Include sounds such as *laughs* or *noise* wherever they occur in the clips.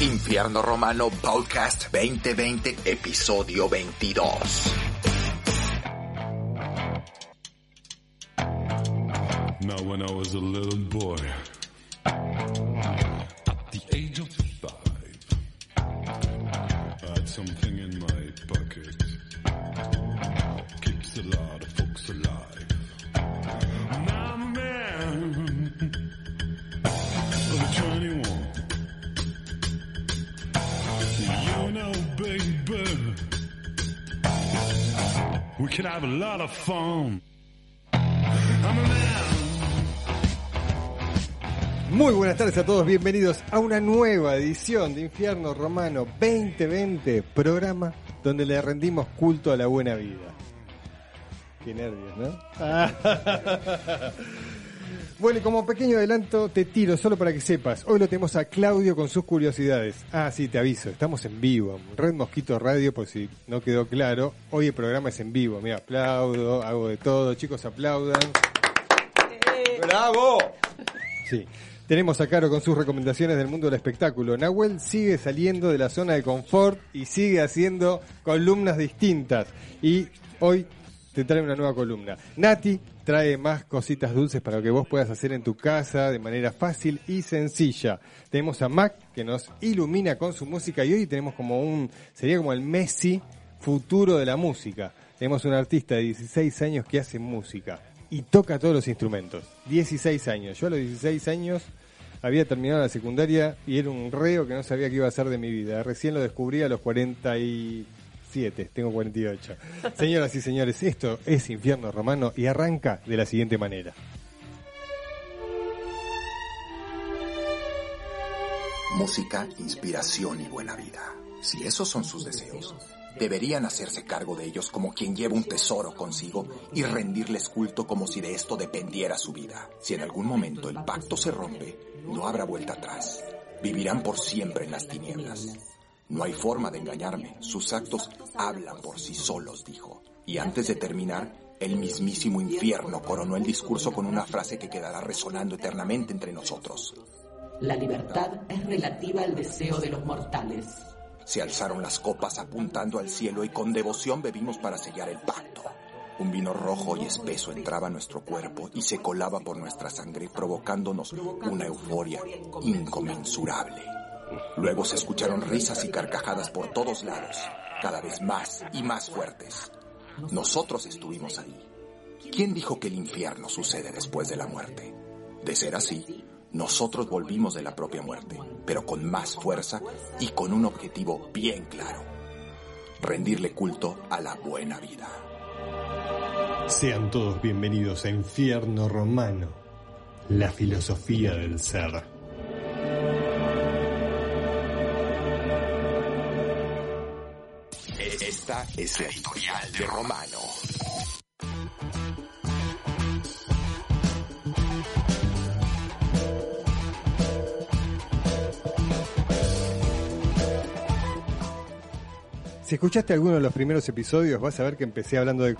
Infierno Romano Podcast 2020, episodio 22. Now, when I was a little boy, at the age of five, we can have a lot of fun. I'm a man. Muy buenas tardes a todos, bienvenidos a una nueva edición de Infierno Romano 2020, programa donde le rendimos culto a la buena vida. Qué nervios, ¿no? *laughs* Bueno, y como pequeño adelanto te tiro solo para que sepas. Hoy lo tenemos a Claudio con sus curiosidades. Ah, sí, te aviso, estamos en vivo. Red Mosquito Radio, por si no quedó claro. Hoy el programa es en vivo. Mira, aplaudo, hago de todo. Chicos, aplaudan. ¡Bravo! Sí. Tenemos a Caro con sus recomendaciones del mundo del espectáculo. Nahuel sigue saliendo de la zona de confort y sigue haciendo columnas distintas. Y hoy te trae una nueva columna. Nati trae más cositas dulces para que vos puedas hacer en tu casa de manera fácil y sencilla. Tenemos a Mac que nos ilumina con su música y hoy tenemos como un, sería como el Messi futuro de la música. Tenemos un artista de 16 años que hace música y toca todos los instrumentos. 16 años. Yo a los 16 años había terminado la secundaria y era un reo que no sabía qué iba a hacer de mi vida. Recién lo descubrí a los 47, tengo 48. Señoras y señores, esto es Infierno Romano y arranca de la siguiente manera. Música, inspiración y buena vida. Si esos son sus deseos, deberían hacerse cargo de ellos como quien lleva un tesoro consigo y rendirles culto como si de esto dependiera su vida. Si en algún momento el pacto se rompe, no habrá vuelta atrás. Vivirán por siempre en las tinieblas. No hay forma de engañarme. Sus actos hablan por sí solos, dijo. Y antes de terminar, el mismísimo infierno coronó el discurso con una frase que quedará resonando eternamente entre nosotros. La libertad es relativa al deseo de los mortales. Se alzaron las copas apuntando al cielo y con devoción bebimos para sellar el pacto. Un vino rojo y espeso entraba a nuestro cuerpo y se colaba por nuestra sangre, provocándonos una euforia inconmensurable. Luego se escucharon risas y carcajadas por todos lados, cada vez más y más fuertes. Nosotros estuvimos ahí. ¿Quién dijo que el infierno sucede después de la muerte? De ser así, nosotros volvimos de la propia muerte, pero con más fuerza y con un objetivo bien claro. Rendirle culto a la buena vida. Sean todos bienvenidos a Infierno Romano, la filosofía del ser. Es la editorial de Romano. Si escuchaste alguno de los primeros episodios, vas a ver que empecé hablando de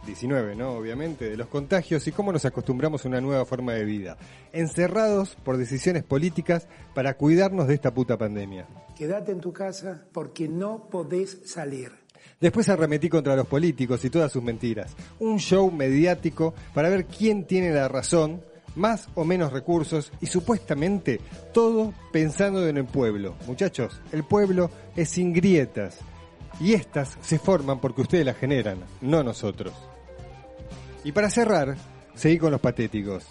COVID-19, ¿no? Obviamente, de los contagios y cómo nos acostumbramos a una nueva forma de vida. Encerrados por decisiones políticas para cuidarnos de esta puta pandemia. Quédate en tu casa porque no podés salir. Después arremetí contra los políticos y todas sus mentiras. Un show mediático para ver quién tiene la razón, más o menos recursos y supuestamente todo pensando en el pueblo. Muchachos, el pueblo es sin grietas y estas se forman porque ustedes las generan, no nosotros. Y para cerrar, seguí con los patéticos.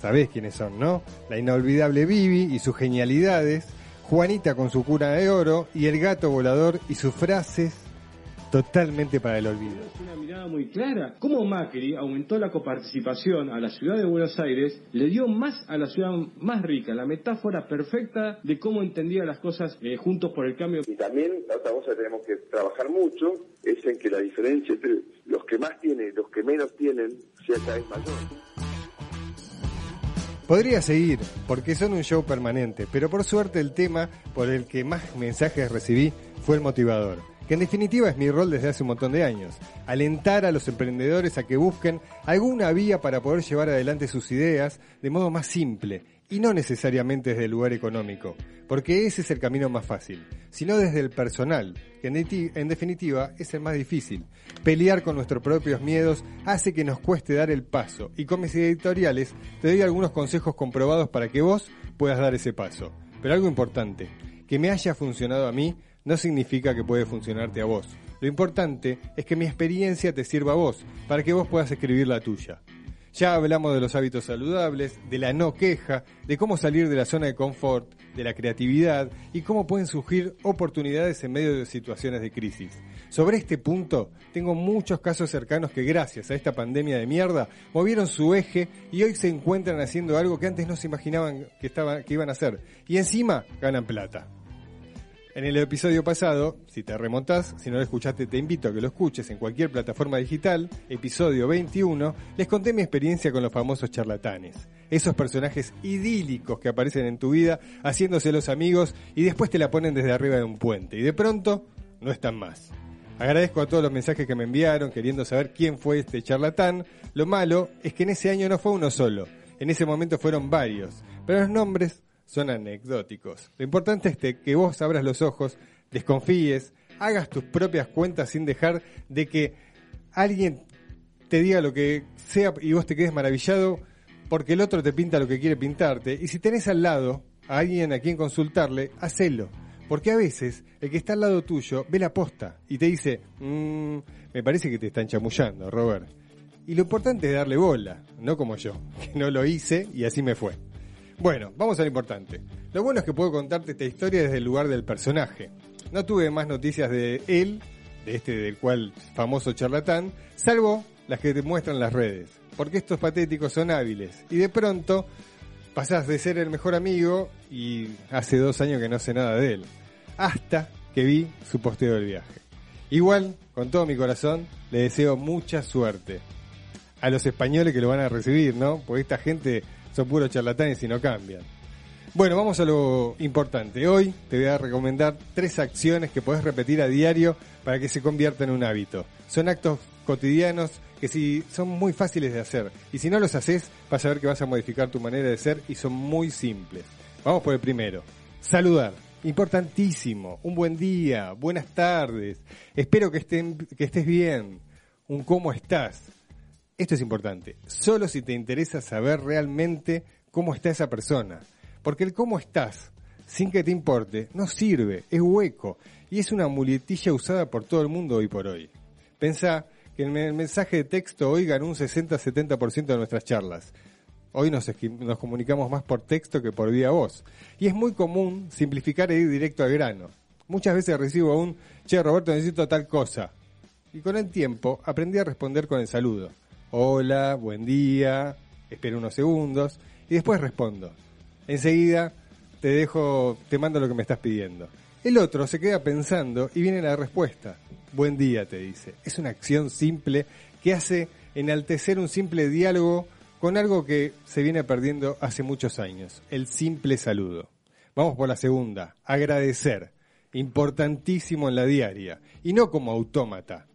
Sabés quiénes son, ¿no? La inolvidable Vivi y sus genialidades, Juanita con su cura de oro y el gato volador y sus frases totalmente para el olvido. Una mirada muy clara. Cómo Macri aumentó la coparticipación a la ciudad de Buenos Aires, le dio más a la ciudad más rica, la metáfora perfecta de cómo entendía las cosas eh, juntos por el cambio. Y también la otra cosa que tenemos que trabajar mucho es en que la diferencia entre los que más tienen y los que menos tienen sea cada vez mayor. Podría seguir, porque son un show permanente, pero por suerte el tema por el que más mensajes recibí fue el motivador, que en definitiva es mi rol desde hace un montón de años, alentar a los emprendedores a que busquen alguna vía para poder llevar adelante sus ideas de modo más simple y no necesariamente desde el lugar económico, porque ese es el camino más fácil, sino desde el personal, que en, definitiva es el más difícil. Pelear con nuestros propios miedos hace que nos cueste dar el paso, y con mis editoriales te doy algunos consejos comprobados para que vos puedas dar ese paso. Pero algo importante, que me haya funcionado a mí no significa que puede funcionarte a vos. Lo importante es que mi experiencia te sirva a vos, para que vos puedas escribir la tuya. Ya hablamos de los hábitos saludables, de la no queja, de cómo salir de la zona de confort, de la creatividad y cómo pueden surgir oportunidades en medio de situaciones de crisis. Sobre este punto, tengo muchos casos cercanos que gracias a esta pandemia de mierda movieron su eje y hoy se encuentran haciendo algo que antes no se imaginaban que, estaban, que iban a hacer. Y encima ganan plata. En el episodio pasado, si te remontás, si no lo escuchaste, te invito a que lo escuches en cualquier plataforma digital, episodio 21, les conté mi experiencia con los famosos charlatanes. Esos personajes idílicos que aparecen en tu vida haciéndose los amigos y después te la ponen desde arriba de un puente y de pronto no están más. Agradezco a todos los mensajes que me enviaron queriendo saber quién fue este charlatán. Lo malo es que en ese año no fue uno solo. En ese momento fueron varios. Pero los nombres son anecdóticos. Lo importante es que- vos abras los ojos, desconfíes, hagas tus propias cuentas sin dejar de que alguien te diga lo que sea y vos te quedes maravillado porque el otro te pinta lo que quiere pintarte. Y si tenés al lado a alguien a quien consultarle, hacelo. Porque a veces el que está al lado tuyo ve la posta y te dice, "Mm, me parece que te están chamullando, Robert. Y lo importante es darle bola, no como yo, *laughs* que no lo hice y así me fue. Bueno, vamos a lo importante. Lo bueno es que puedo contarte esta historia desde el lugar del personaje. No tuve más noticias de él, de este del cual famoso charlatán, salvo las que te muestran las redes. Porque estos patéticos son hábiles. Y de pronto pasás de ser el mejor amigo y hace dos años que no sé nada de él. Hasta que vi su posteo del viaje. Igual, con todo mi corazón, le deseo mucha suerte a los españoles que lo van a recibir, ¿no? Porque esta gente son puros charlatanes y no cambian. Bueno, vamos a lo importante. Hoy te voy a recomendar tres acciones que podés repetir a diario para que se conviertan en un hábito. Son actos cotidianos que si son muy fáciles de hacer y si no los haces vas a ver que vas a modificar tu manera de ser y son muy simples. Vamos por el primero. Saludar. Importantísimo. Un buen día, buenas tardes. Espero que, estén, que estés bien. Un cómo estás. Esto es importante. Solo si te interesa saber realmente cómo está esa persona. Porque el cómo estás, sin que te importe, no sirve, es hueco. Y es una muletilla usada por todo el mundo hoy por hoy. Pensá que en el mensaje de texto hoy ganó un 60-70% de nuestras charlas. Hoy nos, nos comunicamos más por texto que por vía voz. Y es muy común simplificar e ir directo al grano. Muchas veces recibo un, che Roberto necesito tal cosa. Y con el tiempo aprendí a responder con el saludo. Hola, buen día, espero unos segundos y después respondo. Enseguida te dejo, te mando lo que me estás pidiendo. El otro se queda pensando y viene la respuesta. Buen día, te dice. Es una acción simple que hace enaltecer un simple diálogo con algo que se viene perdiendo hace muchos años, el simple saludo. Vamos por la segunda, agradecer. Importantísimo en la diaria. Y no como autómata.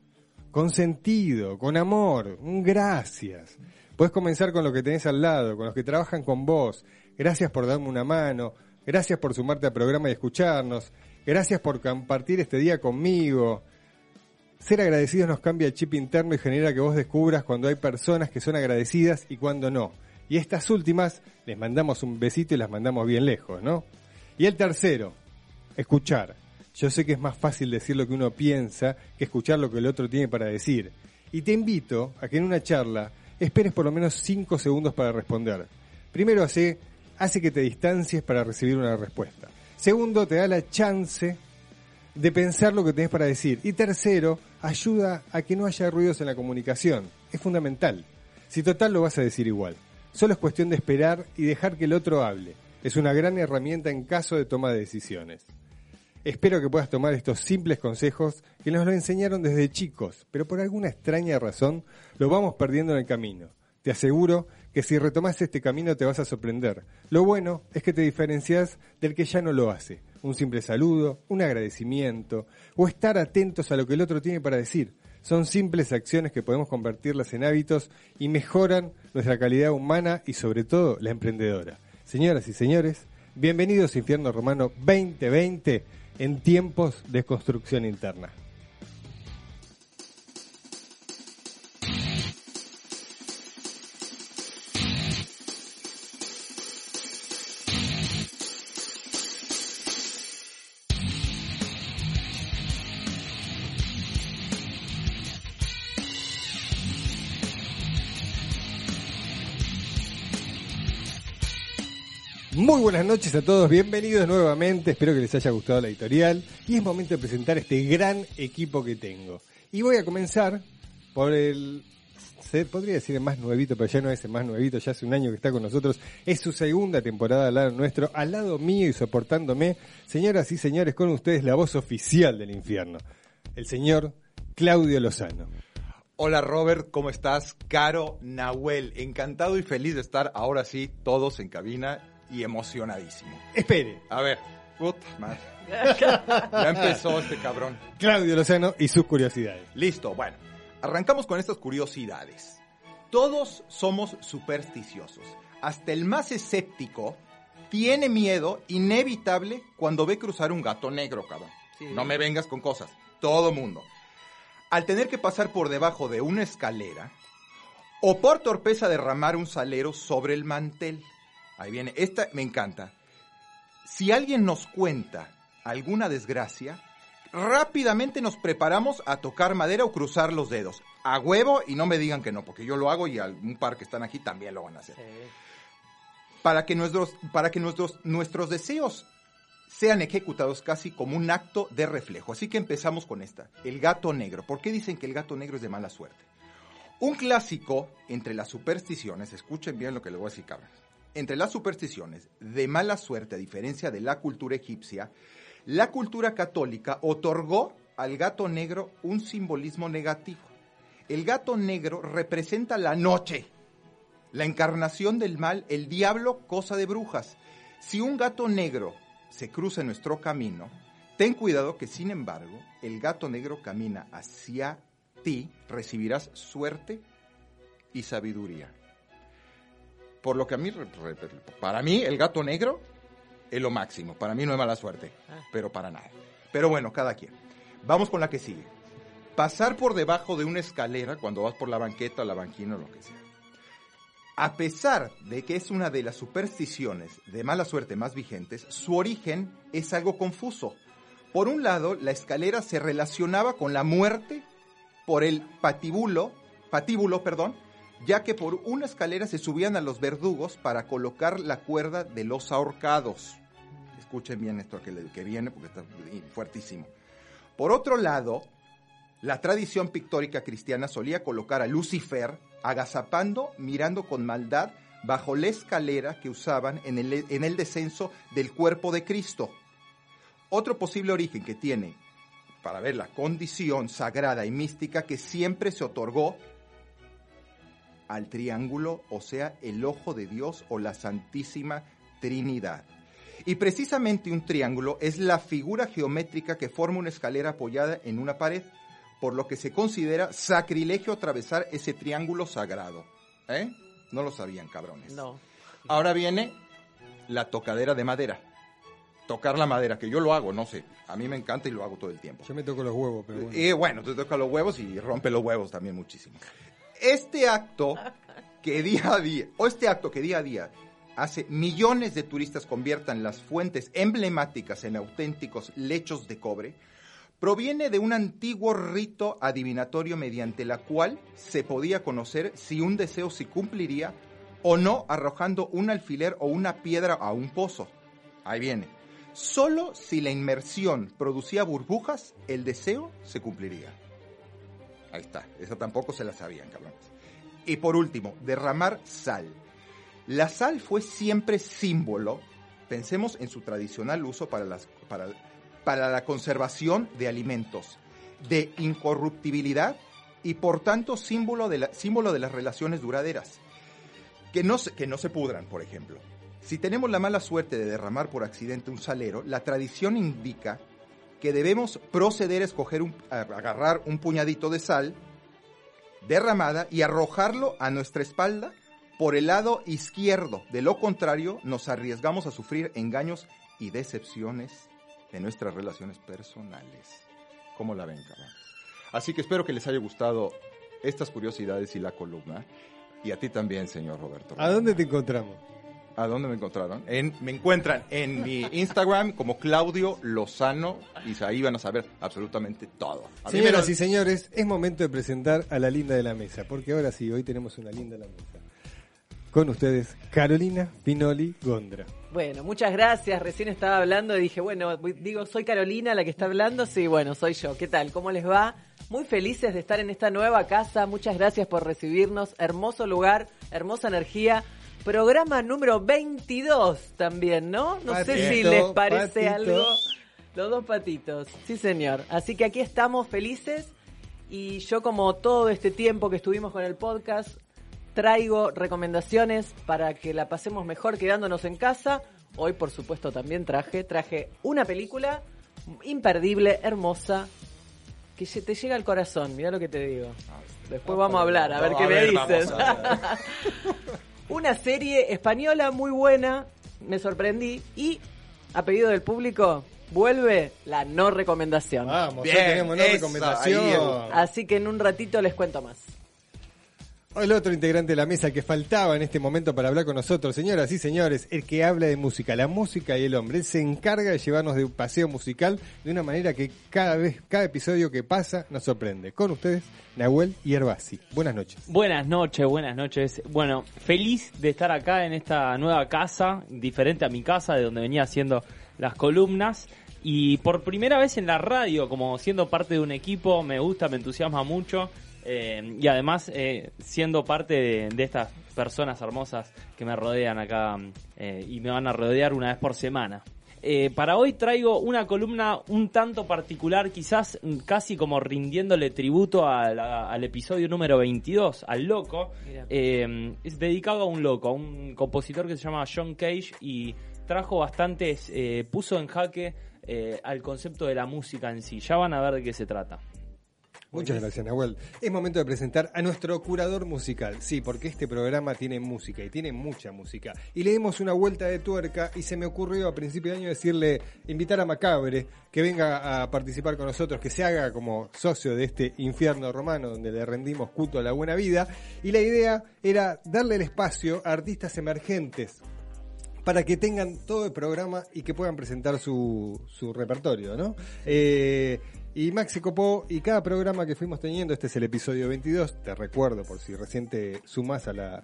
Con sentido, con amor, un gracias. Puedes comenzar con lo que tenés al lado, con los que trabajan con vos. Gracias por darme una mano. Gracias por sumarte al programa y escucharnos. Gracias por compartir este día conmigo. Ser agradecidos nos cambia el chip interno y genera que vos descubras cuando hay personas que son agradecidas y cuando no. Y estas últimas les mandamos un besito y las mandamos bien lejos, ¿no? Y el tercero, escuchar. Yo sé que es más fácil decir lo que uno piensa que escuchar lo que el otro tiene para decir. Y te invito a que en una charla esperes por lo menos 5 segundos para responder. Primero hace, hace que te distancies para recibir una respuesta. Segundo, te da la chance de pensar lo que tenés para decir. Y tercero, ayuda a que no haya ruidos en la comunicación. Es fundamental. Si total lo vas a decir igual. Solo es cuestión de esperar y dejar que el otro hable. Es una gran herramienta en caso de toma de decisiones. Espero que puedas tomar estos simples consejos que nos lo enseñaron desde chicos, pero por alguna extraña razón lo vamos perdiendo en el camino. Te aseguro que si retomas este camino te vas a sorprender. Lo bueno es que te diferencias del que ya no lo hace. Un simple saludo, un agradecimiento o estar atentos a lo que el otro tiene para decir. Son simples acciones que podemos convertirlas en hábitos y mejoran nuestra calidad humana y sobre todo la emprendedora. Señoras y señores, bienvenidos a Infierno Romano 2020 en tiempos de construcción interna. Muy buenas noches a todos, bienvenidos nuevamente, espero que les haya gustado la editorial y es momento de presentar este gran equipo que tengo. Y voy a comenzar por el, se podría decir el más nuevito, pero ya no es el más nuevito, ya hace un año que está con nosotros, es su segunda temporada al lado nuestro, al lado mío y soportándome, señoras y señores, con ustedes la voz oficial del infierno, el señor Claudio Lozano. Hola Robert, ¿cómo estás? Caro Nahuel, encantado y feliz de estar ahora sí todos en cabina y emocionadísimo. Espere, A ver, puta madre. *laughs* Ya empezó este cabrón. Claudio Lozano y sus curiosidades. Listo, bueno, arrancamos con estas curiosidades. Todos somos supersticiosos. Hasta el más escéptico tiene miedo inevitable cuando ve cruzar un gato negro, cabrón. No me vengas con cosas. Todo mundo. Al tener que pasar por debajo de una escalera o por torpeza derramar un salero sobre el mantel. Ahí viene, esta me encanta. Si alguien nos cuenta alguna desgracia, rápidamente nos preparamos a tocar madera o cruzar los dedos. A huevo y no me digan que no, porque yo lo hago y algún par que están aquí también lo van a hacer. Para que nuestros, para que nuestros, nuestros deseos sean ejecutados casi como un acto de reflejo. Así que empezamos con esta, el gato negro. ¿Por qué dicen que el gato negro es de mala suerte? Un clásico entre las supersticiones, escuchen bien lo que les voy a decir, cabrón. Entre las supersticiones de mala suerte, a diferencia de la cultura egipcia, la cultura católica otorgó al gato negro un simbolismo negativo. El gato negro representa la noche, la encarnación del mal, el diablo, cosa de brujas. Si un gato negro se cruza en nuestro camino, ten cuidado que sin embargo el gato negro camina hacia ti, recibirás suerte y sabiduría. Por lo que a mí, para mí el gato negro es lo máximo. Para mí no es mala suerte, pero para nada. Pero bueno, cada quien. Vamos con la que sigue. Pasar por debajo de una escalera cuando vas por la banqueta, la banquina o lo que sea. A pesar de que es una de las supersticiones de mala suerte más vigentes, su origen es algo confuso. Por un lado, la escalera se relacionaba con la muerte por el patíbulo, patíbulo, perdón, ya que por una escalera se subían a los verdugos para colocar la cuerda de los ahorcados. Escuchen bien esto que, viene porque está fuertísimo. Por otro lado, la tradición pictórica cristiana solía colocar a Lucifer agazapando, mirando con maldad bajo la escalera que usaban el, en el descenso del cuerpo de Cristo. Otro posible origen que tiene para ver la condición sagrada y mística que siempre se otorgó al triángulo, o sea, el ojo de Dios o la Santísima Trinidad. Y precisamente un triángulo es la figura geométrica que forma una escalera apoyada en una pared, por lo que se considera sacrilegio atravesar ese triángulo sagrado. ¿Eh? No lo sabían, cabrones. No. Ahora viene la tocadera de madera. Tocar la madera, que yo lo hago, no sé. A mí me encanta y lo hago todo el tiempo. Yo me toco los huevos, pero bueno. Y bueno, te toca los huevos y rompe los huevos también muchísimo. Este acto que día a día, o este acto que día a día hace millones de turistas conviertan las fuentes emblemáticas en auténticos lechos de cobre, proviene de un antiguo rito adivinatorio mediante la cual se podía conocer si un deseo se cumpliría o no arrojando un alfiler o una piedra a un pozo. Ahí viene. Solo si la inmersión producía burbujas, el deseo se cumpliría. Ahí está, esa tampoco se la sabían, cabrones. Y por último, derramar sal. La sal fue siempre símbolo, pensemos en su tradicional uso para, la conservación de alimentos, de incorruptibilidad y por tanto símbolo de, la- símbolo de las relaciones duraderas. Que no, se, que no se pudran, por ejemplo. Si tenemos la mala suerte de derramar por accidente un salero, la tradición indica que debemos proceder a escoger un, a agarrar un puñadito de sal derramada y arrojarlo a nuestra espalda por el lado izquierdo. De lo contrario, nos arriesgamos a sufrir engaños y decepciones de nuestras relaciones personales. ¿Cómo la ven, cabrones? Así que espero que les haya gustado estas curiosidades y la columna. Y a ti también, señor Roberto. ¿A dónde te encontramos? ¿A dónde me encontraron? En- me encuentran en mi Instagram como Claudio Lozano y ahí van a saber absolutamente todo. A me Señoras y señores, es momento de presentar a la linda de la mesa, porque ahora sí, hoy tenemos una linda en la mesa. Con ustedes, Carolina Pinoli Gondra. Bueno, muchas gracias. Recién estaba hablando y dije, bueno, digo, soy Carolina la que está hablando. Sí, bueno, soy yo. ¿Qué tal? ¿Cómo les va? Muy felices de estar en esta nueva casa. Muchas gracias por recibirnos. Hermoso lugar, hermosa energía. Programa número 22 también, ¿no? No sé si les parece patito. algo. Los dos patitos. Sí, señor. Así que aquí estamos felices. Y yo, como todo este tiempo que estuvimos con el podcast, traigo recomendaciones para que la pasemos mejor quedándonos en casa. Hoy, por supuesto, también traje, traje una película imperdible, hermosa, que se- te llega al corazón. Mira lo que te digo. Después vamos a hablar, a ver No, qué a me ver, dices. *laughs* una serie española muy buena, me sorprendí y, a pedido del público, vuelve la no recomendación. Vamos, Bien, hoy tenemos esa, recomendación. Así que en un ratito les cuento más. El otro integrante de la mesa que faltaba en este momento para hablar con nosotros, señoras y señores, el que habla de música, la música y el hombre. Se encarga de llevarnos de un paseo musical de una manera que cada vez, cada episodio que pasa nos sorprende. Con ustedes, Nahuel Yerbasi. Buenas noches. Buenas noches, buenas noches. Bueno, feliz de estar acá en esta nueva casa, diferente a mi casa, de donde venía haciendo las columnas. Y por primera vez en la radio, como siendo parte de un equipo, me gusta, me entusiasma mucho. Eh, y además, eh, siendo parte de, de estas personas hermosas que me rodean acá eh, y me van a rodear una vez por semana. Para hoy traigo una columna un tanto particular, quizás casi como rindiéndole tributo a la- al episodio número 22, al loco. Es dedicado a un loco, a un compositor que se llama John Cage y trajo bastantes, puso en jaque al concepto de la música en sí. Ya van a ver de qué se trata. Muchas gracias, Nahuel. Es momento de presentar a nuestro curador musical. Sí, porque este programa tiene música y tiene mucha música. Y le dimos una vuelta de tuerca y se me ocurrió a principio de año decirle, invitar a Macabre que venga a participar con nosotros, que se haga como socio de este infierno romano donde le rendimos culto a la buena vida. Y la idea era darle el espacio a artistas emergentes para que tengan todo el programa y que puedan presentar su, repertorio, ¿no? Eh, y Max se copó y cada programa que fuimos teniendo, este es el episodio 22, te recuerdo por si recién te sumás a la,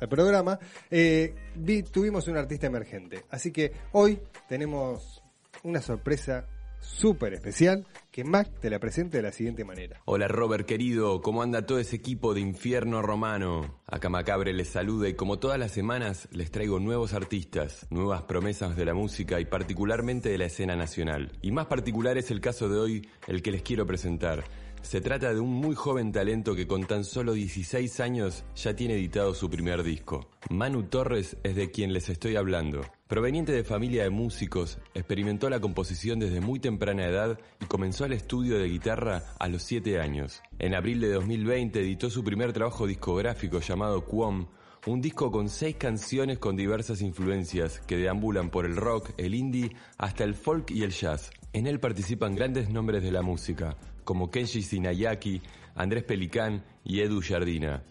al programa, eh, vi- tuvimos un artista emergente. Así que hoy tenemos una sorpresa súper especial que Mac te la presente de la siguiente manera. Hola Robert querido, ¿cómo anda todo ese equipo de infierno romano? Acá Macabre les saluda y como todas las semanas les traigo nuevos artistas, nuevas promesas de la música y particularmente de la escena nacional. Y más particular es el caso de hoy, el que les quiero presentar. Se trata de un muy joven talento que con tan solo 16 años ya tiene editado su primer disco. Manu Torres es de quien les estoy hablando. Proveniente de familia de músicos, experimentó la composición desde muy temprana edad y comenzó el estudio de guitarra a los 7 años. En abril de 2020 editó su primer trabajo discográfico llamado Quom, un disco con seis canciones con diversas influencias que deambulan por el rock, el indie, hasta el folk y el jazz. En él participan grandes nombres de la música, como Kenji Sinayaki, Andrés Pelicán y Edu Jardina.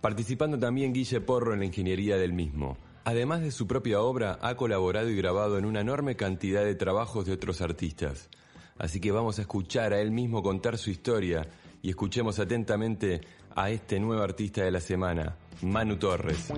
Participando también Guille Porro en la ingeniería del mismo. Además de su propia obra, ha colaborado y grabado en una enorme cantidad de trabajos de otros artistas. Así que vamos a escuchar a él mismo contar su historia y escuchemos atentamente a este nuevo artista de la semana, Manu Torres.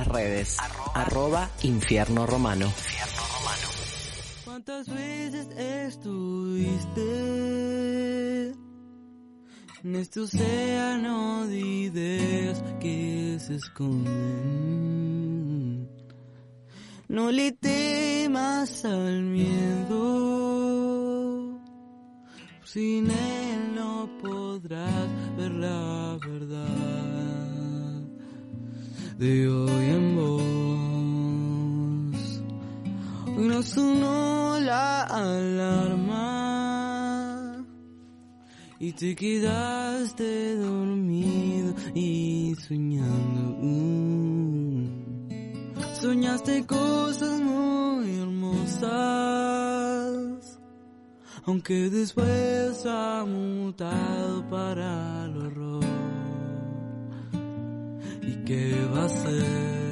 Las redes. Arroba Infierno Romano. ¿Cuántas veces estuviste en este océano de ideas que se esconden? No le temas al miedo, sin él no podrás ver la verdad de hoy alarma y te quedaste dormido y soñando. Mm. Soñaste cosas muy hermosas, aunque después ha mutado para el horror. ¿Y qué va a ser?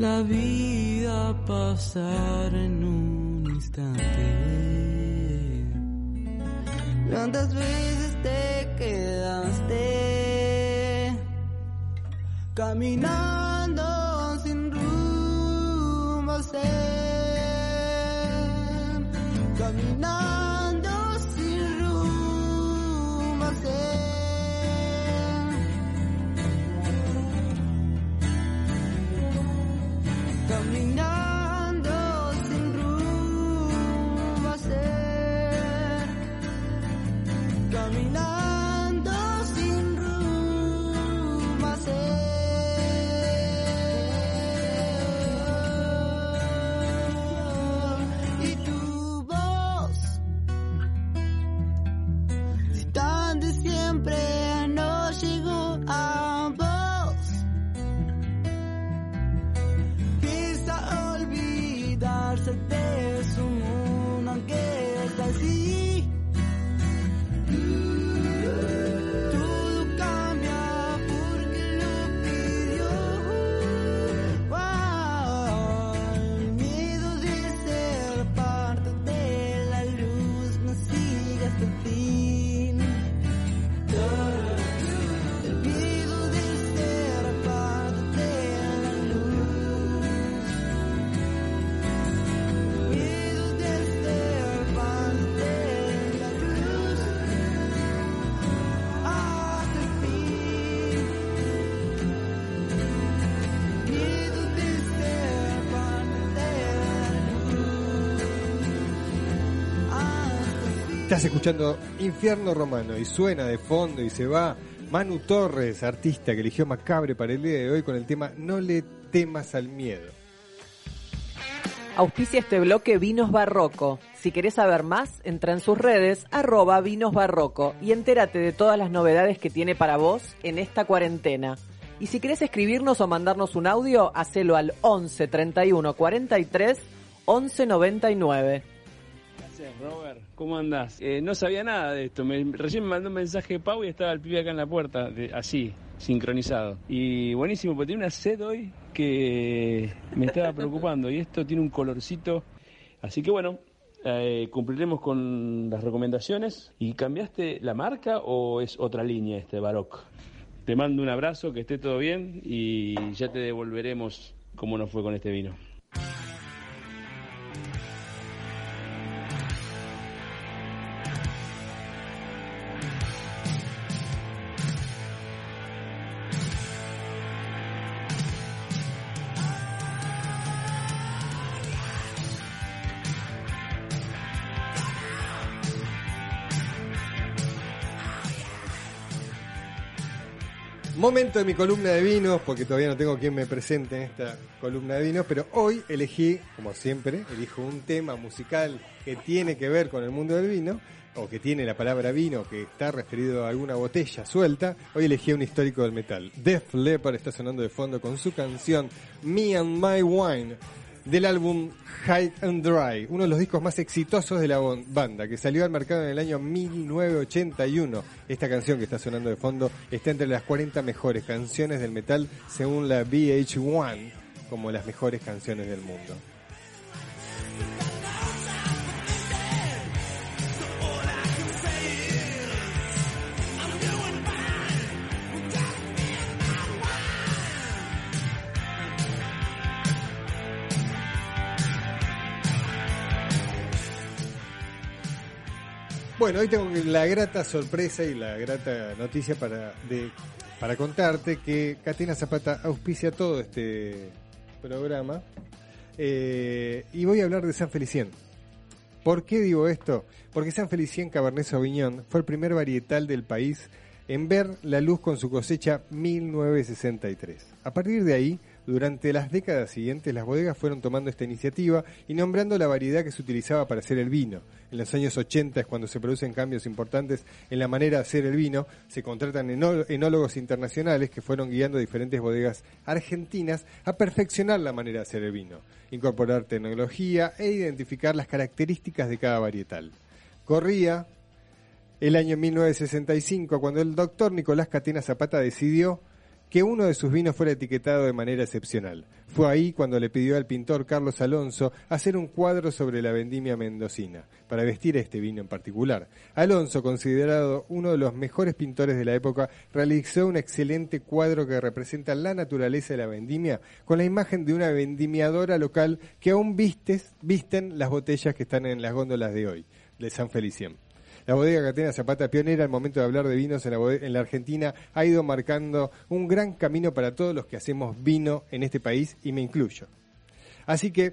La vida pasar en un instante? ¿Cuántas veces te quedaste caminando Estás escuchando Infierno Romano y suena de fondo y se va Manu Torres, artista que eligió Macabre para el día de hoy con el tema No le temas al miedo. Auspicia este bloque Vinos Barroco. Si querés saber más, entra en sus redes, arroba Vinos Barroco, y entérate de todas las novedades que tiene para vos en esta cuarentena. Y si querés escribirnos o mandarnos un audio, hacelo al 11 31 43 11 99. Robert. ¿Cómo andás? Eh, no sabía nada de esto. Me, recién me mandó un mensaje Pau y estaba el pibe acá en la puerta, de- así, sincronizado. Y buenísimo, porque tiene una sed hoy que me estaba *laughs* preocupando. Y esto tiene un colorcito. Así que bueno, eh, cumpliremos con las recomendaciones. ¿Y cambiaste la marca o es otra línea este Baroc? Te mando un abrazo, que esté todo bien y ya te devolveremos cómo nos fue con este vino. Momento de mi columna de vinos, porque todavía no tengo quien me presente en esta columna de vinos, pero hoy elegí, como siempre, elijo un tema musical que tiene que ver con el mundo del vino, o que tiene la palabra vino, que está referido a alguna botella suelta. Hoy elegí un histórico del metal. Def Leppard está sonando de fondo con su canción Me and My Wine del álbum High and Dry, uno de los discos más exitosos de la banda, que salió al mercado en el año 1981. Esta canción que está sonando de fondo está entre las 40 mejores canciones del metal según la VH1, como las mejores canciones del mundo. Bueno, hoy tengo la grata sorpresa y la grata noticia para, de, para contarte que Catena Zapata auspicia todo este programa eh, y voy a hablar de San Felicien. ¿Por qué digo esto? Porque San Felicien Cabernet Sauvignon fue el primer varietal del país en ver la luz con su cosecha 1963. A partir de ahí, durante las décadas siguientes, las bodegas fueron tomando esta iniciativa y nombrando la variedad que se utilizaba para hacer el vino. En los años 80 es cuando se producen cambios importantes en la manera de hacer el vino. Se contratan enó- enólogos internacionales que fueron guiando diferentes bodegas argentinas a perfeccionar la manera de hacer el vino, incorporar tecnología e identificar las características de cada varietal. Corría el año 1965 cuando el doctor Nicolás Catena Zapata decidió que uno de sus vinos fuera etiquetado de manera excepcional. Fue ahí cuando le pidió al pintor Carlos Alonso hacer un cuadro sobre la vendimia mendocina, para vestir este vino en particular. Alonso, considerado uno de los mejores pintores de la época, realizó un excelente cuadro que representa la naturaleza de la vendimia, con la imagen de una vendimiadora local que aún vistes, visten las botellas que están en las góndolas de hoy, de San Felicien. La bodega Catena Zapata, pionera al momento de hablar de vinos en la, en la Argentina, ha ido marcando un gran camino para todos los que hacemos vino en este país y me incluyo. Así que,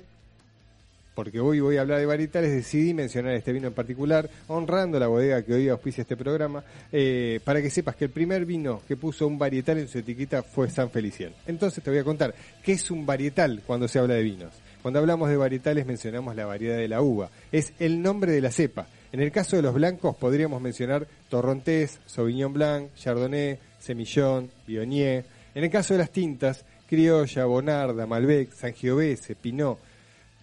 porque hoy voy a hablar de varietales, decidí mencionar este vino en particular, honrando la bodega que hoy auspicia este programa, eh, para que sepas que el primer vino que puso un varietal en su etiqueta fue San Felicien. Entonces te voy a contar, ¿qué es un varietal cuando se habla de vinos? Cuando hablamos de varietales mencionamos la variedad de la uva, es el nombre de la cepa. En el caso de los blancos podríamos mencionar Torrontés, Sauvignon Blanc, Chardonnay, Semillón, Viognier. En el caso de las tintas, Criolla, Bonarda, Malbec, Sangiovese, Pinot,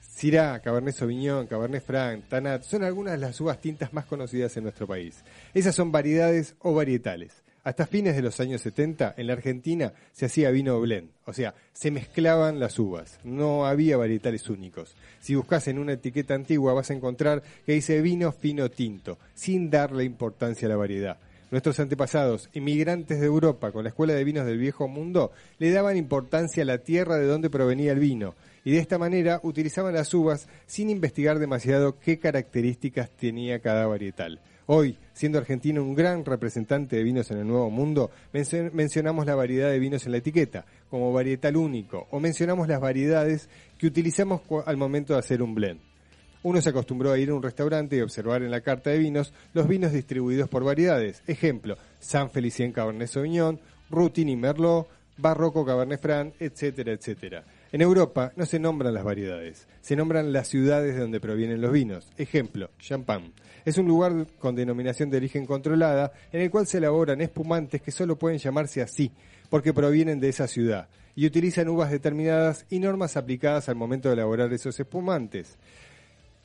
Syrah, Cabernet Sauvignon, Cabernet Franc, Tanat, son algunas de las uvas tintas más conocidas en nuestro país. Esas son variedades o varietales. Hasta fines de los años 70, en la Argentina se hacía vino blend, o sea, se mezclaban las uvas, no había varietales únicos. Si buscas en una etiqueta antigua vas a encontrar que dice vino fino tinto, sin darle importancia a la variedad. Nuestros antepasados, inmigrantes de Europa con la Escuela de Vinos del Viejo Mundo, le daban importancia a la tierra de donde provenía el vino y de esta manera utilizaban las uvas sin investigar demasiado qué características tenía cada varietal. Hoy, siendo Argentina un gran representante de vinos en el Nuevo Mundo, mencio- mencionamos la variedad de vinos en la etiqueta como varietal único o mencionamos las variedades que utilizamos al momento de hacer un blend. Uno se acostumbró a ir a un restaurante y observar en la carta de vinos los vinos distribuidos por variedades. Ejemplo, San Felicien Cabernet Sauvignon, Rutin y Merlot, Barroco Cabernet Franc, etcétera, etcétera. En Europa no se nombran las variedades, se nombran las ciudades de donde provienen los vinos. Ejemplo, Champagne. Es un lugar con denominación de origen controlada en el cual se elaboran espumantes que solo pueden llamarse así, porque provienen de esa ciudad, y utilizan uvas determinadas y normas aplicadas al momento de elaborar esos espumantes.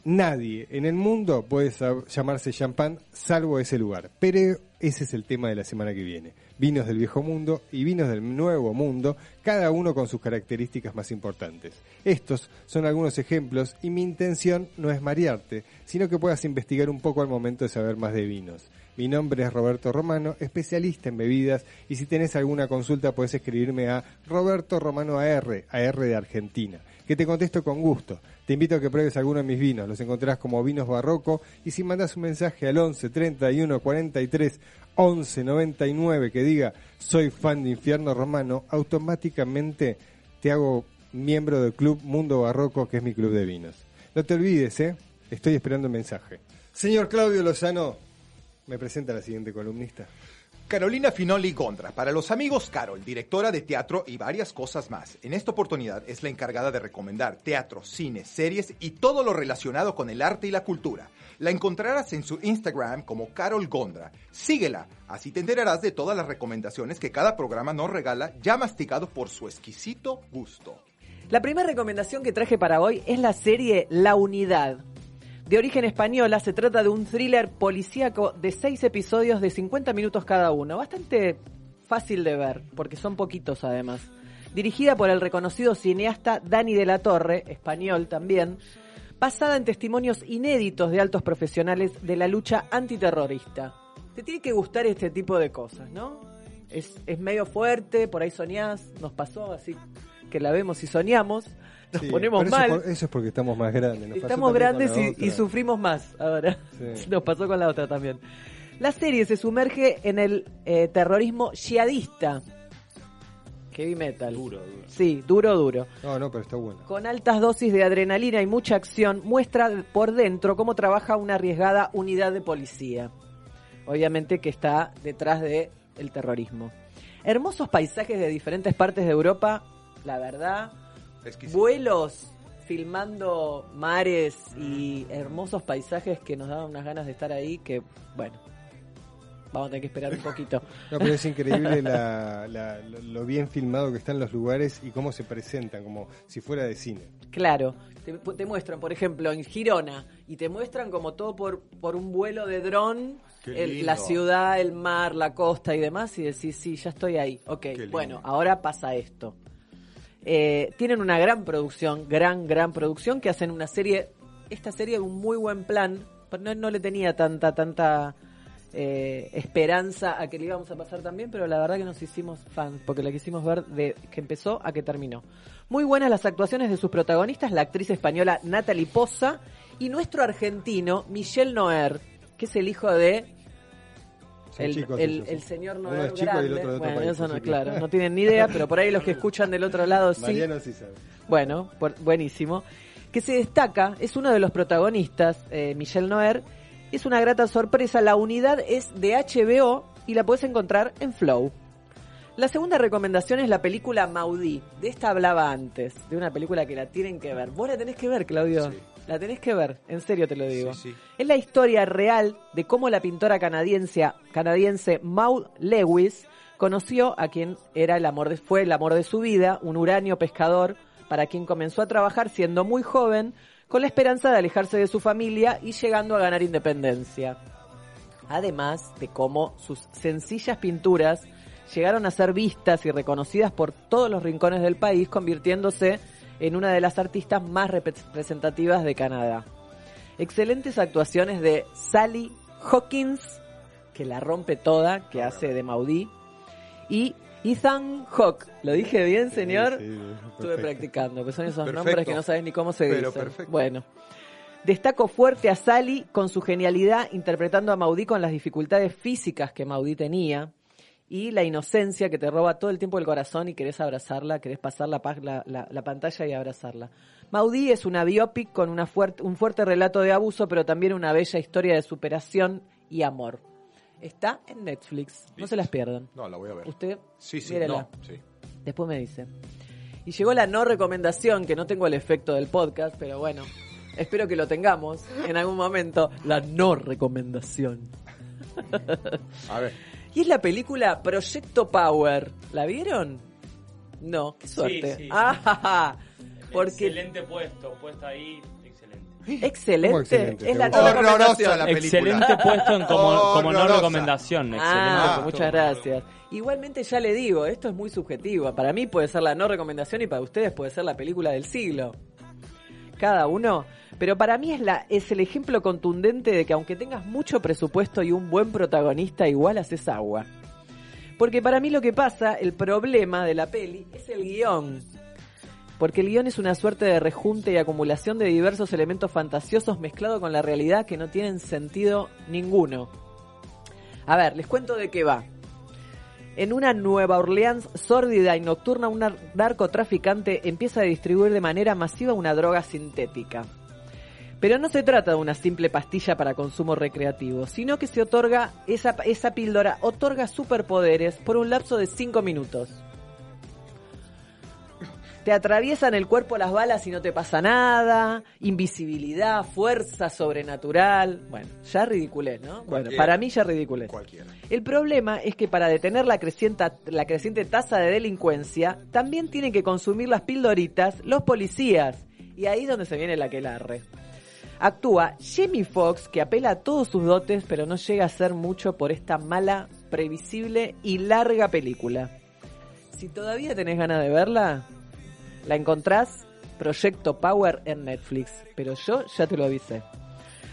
Nadie en el mundo puede llamarse champán salvo ese lugar. Pero ese es el tema de la semana que viene. Vinos del viejo mundo y vinos del nuevo mundo, cada uno con sus características más importantes. Estos son algunos ejemplos y mi intención no es marearte, sino que puedas investigar un poco al momento de saber más de vinos. Mi nombre es Roberto Romano, especialista en bebidas, y si tenés alguna consulta puedes escribirme a Roberto Romano AR, AR de Argentina, que te contesto con gusto. Te invito a que pruebes alguno de mis vinos, los encontrarás como vinos barroco, y si mandas un mensaje al 11 31 43 11 99 que diga soy fan de Infierno Romano, automáticamente te hago miembro del club Mundo Barroco, que es mi club de vinos. No te olvides, ¿eh? Estoy esperando el mensaje. Señor Claudio Lozano, me presenta la siguiente columnista. Carolina Finoli Gondra, para los amigos Carol, directora de teatro y varias cosas más. En esta oportunidad es la encargada de recomendar teatro, cine, series y todo lo relacionado con el arte y la cultura. La encontrarás en su Instagram como Carol Gondra. Síguela, así te enterarás de todas las recomendaciones que cada programa nos regala ya masticado por su exquisito gusto. La primera recomendación que traje para hoy es la serie La Unidad. De origen española, se trata de un thriller policíaco de seis episodios de 50 minutos cada uno. Bastante fácil de ver, porque son poquitos además. Dirigida por el reconocido cineasta Dani de la Torre, español también, basada en testimonios inéditos de altos profesionales de la lucha antiterrorista. Te tiene que gustar este tipo de cosas, ¿no? Es, es medio fuerte, por ahí soñás, nos pasó así que la vemos y soñamos, nos Sí, ponemos eso mal. por- Eso es porque estamos más grandes. nos Estamos grandes y, sufrimos más ahora. Sí. *laughs* Nos pasó con la otra también. La serie se sumerge en el eh, terrorismo yihadista. Heavy metal. Duro, duro. Sí, duro, duro. No, no, pero está bueno. Con altas dosis de adrenalina y mucha acción, muestra por dentro cómo trabaja una arriesgada unidad de policía. Obviamente que está detrás de el terrorismo. Hermosos paisajes de diferentes partes de Europa, la verdad. Vuelos filmando mares y hermosos paisajes que nos daban unas ganas de estar ahí que, bueno, vamos a tener que esperar un poquito. *laughs* No, pero es increíble *laughs* la- la- lo, bien filmado que están los lugares y cómo se presentan, como si fuera de cine. Claro, te, te muestran, por ejemplo, en Girona, y te muestran como todo por, por un vuelo de dron, el- la ciudad, el mar, la costa y demás, y decís, sí, ya estoy ahí. Ok, bueno, ahora pasa esto. Eh, tienen una gran producción, gran, gran producción, que hacen una serie, esta serie un muy buen plan, pero no, no le tenía tanta, tanta eh, esperanza a que le íbamos a pasar también, pero la verdad que nos hicimos fans, porque la quisimos ver de que empezó a que terminó. Muy buenas las actuaciones de sus protagonistas, la actriz española Natalie Poza y nuestro argentino Michel Noer, que es el hijo de el, chicos el- señor Uno Noer es chico y el grande. otro de otro bueno, país, eso no, claro, *laughs* no tienen ni idea, pero por ahí los que escuchan del otro lado sí. Mariano sí sabe. Bueno, por- buenísimo. Que se destaca, es uno de los protagonistas, eh, Michel Noer. Es una grata sorpresa. La unidad es de HBO y la puedes encontrar en Flow. La segunda recomendación es la película Maudí. De esta hablaba antes, de una película que la tienen que ver. Vos la tenés que ver, Claudio. La tenés que ver, en serio te lo digo. Es la historia real de cómo la pintora canadiense, canadiense Maud Lewis conoció a quien era el amor de, fue el amor de su vida, un uranio pescador, para quien comenzó a trabajar siendo muy joven, con la esperanza de alejarse de su familia y llegando a ganar independencia. Además de cómo sus sencillas pinturas llegaron a ser vistas y reconocidas por todos los rincones del país, convirtiéndose en una de las artistas más representativas de Canadá. Excelentes actuaciones de Sally Hawkins, que la rompe toda, que hace de Maudí, y Ethan Hawke. ¿Lo dije bien, señor? Sí, sí, Estuve practicando, pues son esos Perfecto. nombres que no sabes ni cómo se Pero dicen. perfecto. Bueno. Destaco fuerte a Sally con su genialidad interpretando a Maudí con las dificultades físicas que Maudí tenía y la inocencia que te roba todo el tiempo el corazón y querés abrazarla, querés pasar la, la, la- la pantalla y abrazarla. Maudí es una biopic con una fuerte, un fuerte relato de abuso, pero también una bella historia de superación y amor. Está en Netflix, no se las pierdan. No, la voy a ver. Usted, Sí, sí, no, sí. Después me dice. Y llegó la no recomendación, que no tengo el efecto del podcast, pero bueno, espero que lo tengamos en algún momento. La no recomendación. A ver. Y es la película Proyecto Power. ¿La vieron? No, qué suerte. Sí, sí. Ah, porque Excelente puesto, puesta ahí, excelente. Excelente. ¿Cómo excelente? Es la recomendación. la película. Excelente puesto en como, *laughs* como no Horrorosa. recomendación. Excelente. Ah, muchas gracias. Igualmente ya le digo, esto es muy subjetivo. Para mí puede ser la no recomendación y para ustedes puede ser la película del siglo. Cada uno. Pero para mí es, la, es el ejemplo contundente de que aunque tengas mucho presupuesto y un buen protagonista, igual haces agua. Porque para mí lo que pasa, el problema de la peli, es el guion. Porque el guion es una suerte de rejunte y acumulación de diversos elementos fantasiosos mezclado con la realidad que no tienen sentido ninguno. A ver, les cuento de qué va. En una Nueva Orleans sórdida y nocturna, un nar- narcotraficante empieza a distribuir de manera masiva una droga sintética. Pero no se trata de una simple pastilla para consumo recreativo, sino que se otorga, esa, esa píldora otorga superpoderes por un lapso de 5 minutos. Te atraviesan el cuerpo las balas y no te pasa nada, invisibilidad, fuerza sobrenatural. Bueno, ya ridiculé, ¿no? Bueno, para mí ya ridiculé. Cualquiera. El problema es que para detener la creciente, la creciente tasa de delincuencia, también tienen que consumir las pildoritas los policías. Y ahí es donde se viene la que larre. Actúa Jamie Foxx, que apela a todos sus dotes, pero no llega a hacer mucho por esta mala, previsible y larga película. Si todavía tenés ganas de verla, la encontrás Proyecto Power en Netflix. Pero yo ya te lo avisé.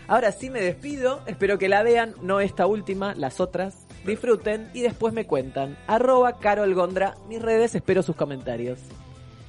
Ahora sí me despido, espero que la vean, no esta última, las otras. Disfruten y después me cuentan. Arroba Carol Gondra, mis redes, espero sus comentarios.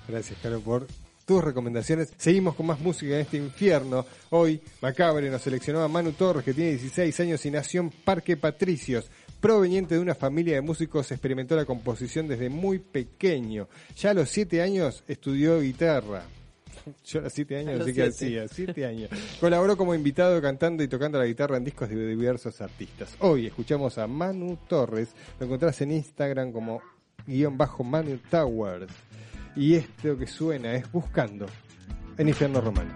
Gracias, Caro, por tus recomendaciones. Seguimos con más música en este infierno. Hoy, Macabre nos seleccionó a Manu Torres, que tiene 16 años y nació en Parque Patricios. Proveniente de una familia de músicos, experimentó la composición desde muy pequeño. Ya a los 7 años estudió guitarra. *laughs* Yo a los 7 A años, así que hacía 7 años. Colaboró como invitado cantando y tocando la guitarra en discos de diversos artistas. Hoy escuchamos a Manu Torres. Lo encontrás en Instagram como guion bajo Manu Towers. Y esto que suena es Buscando en Infierno Romano.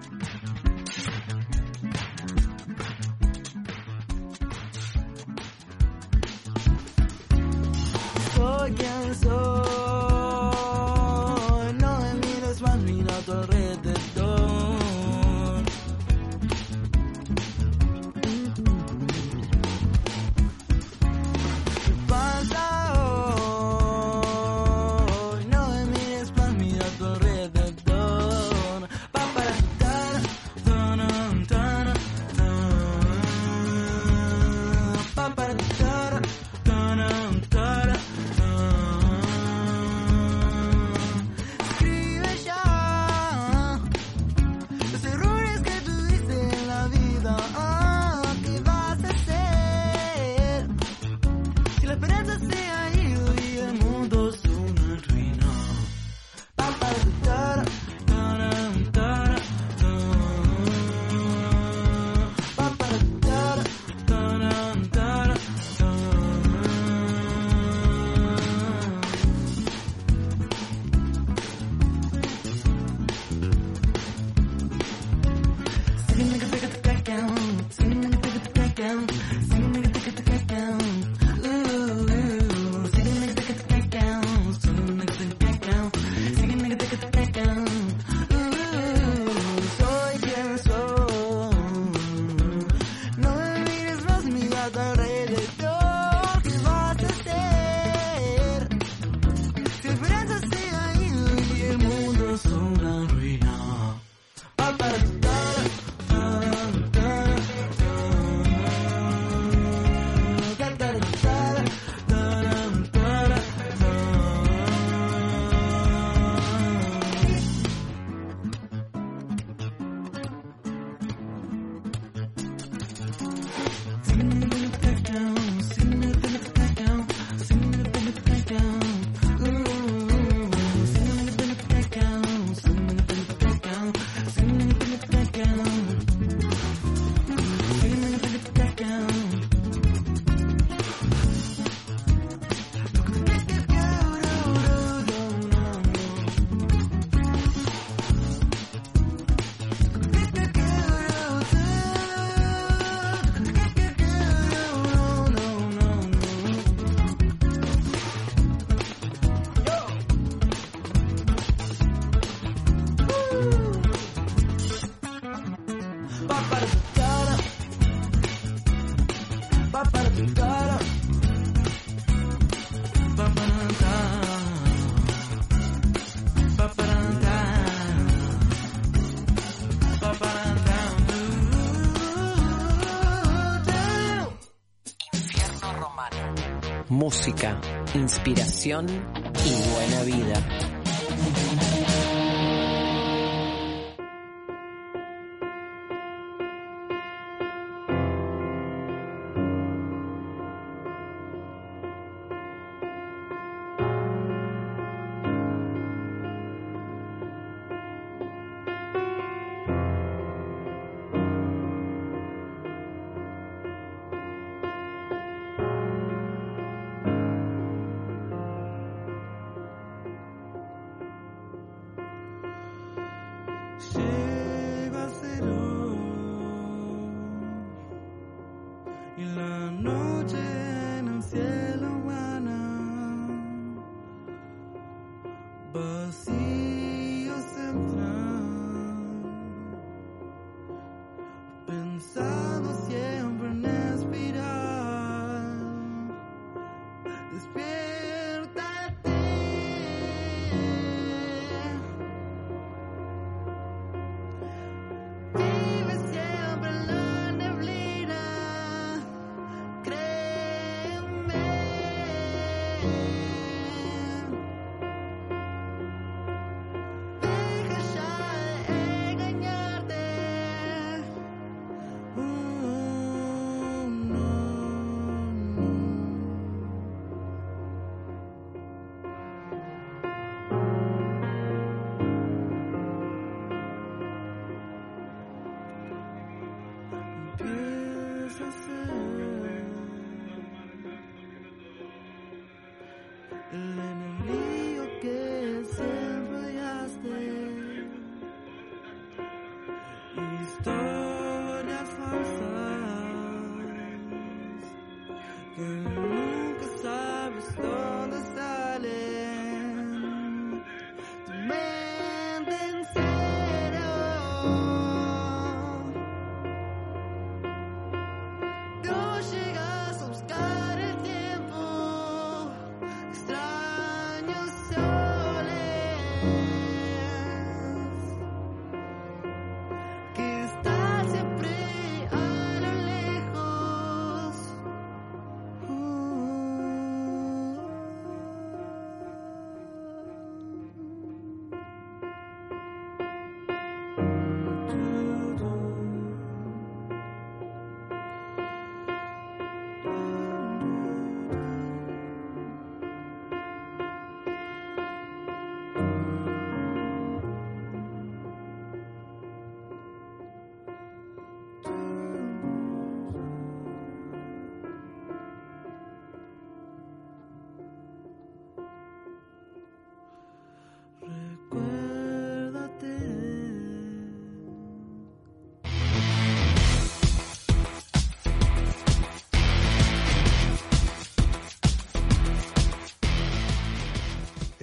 Música, inspiración y buena vida.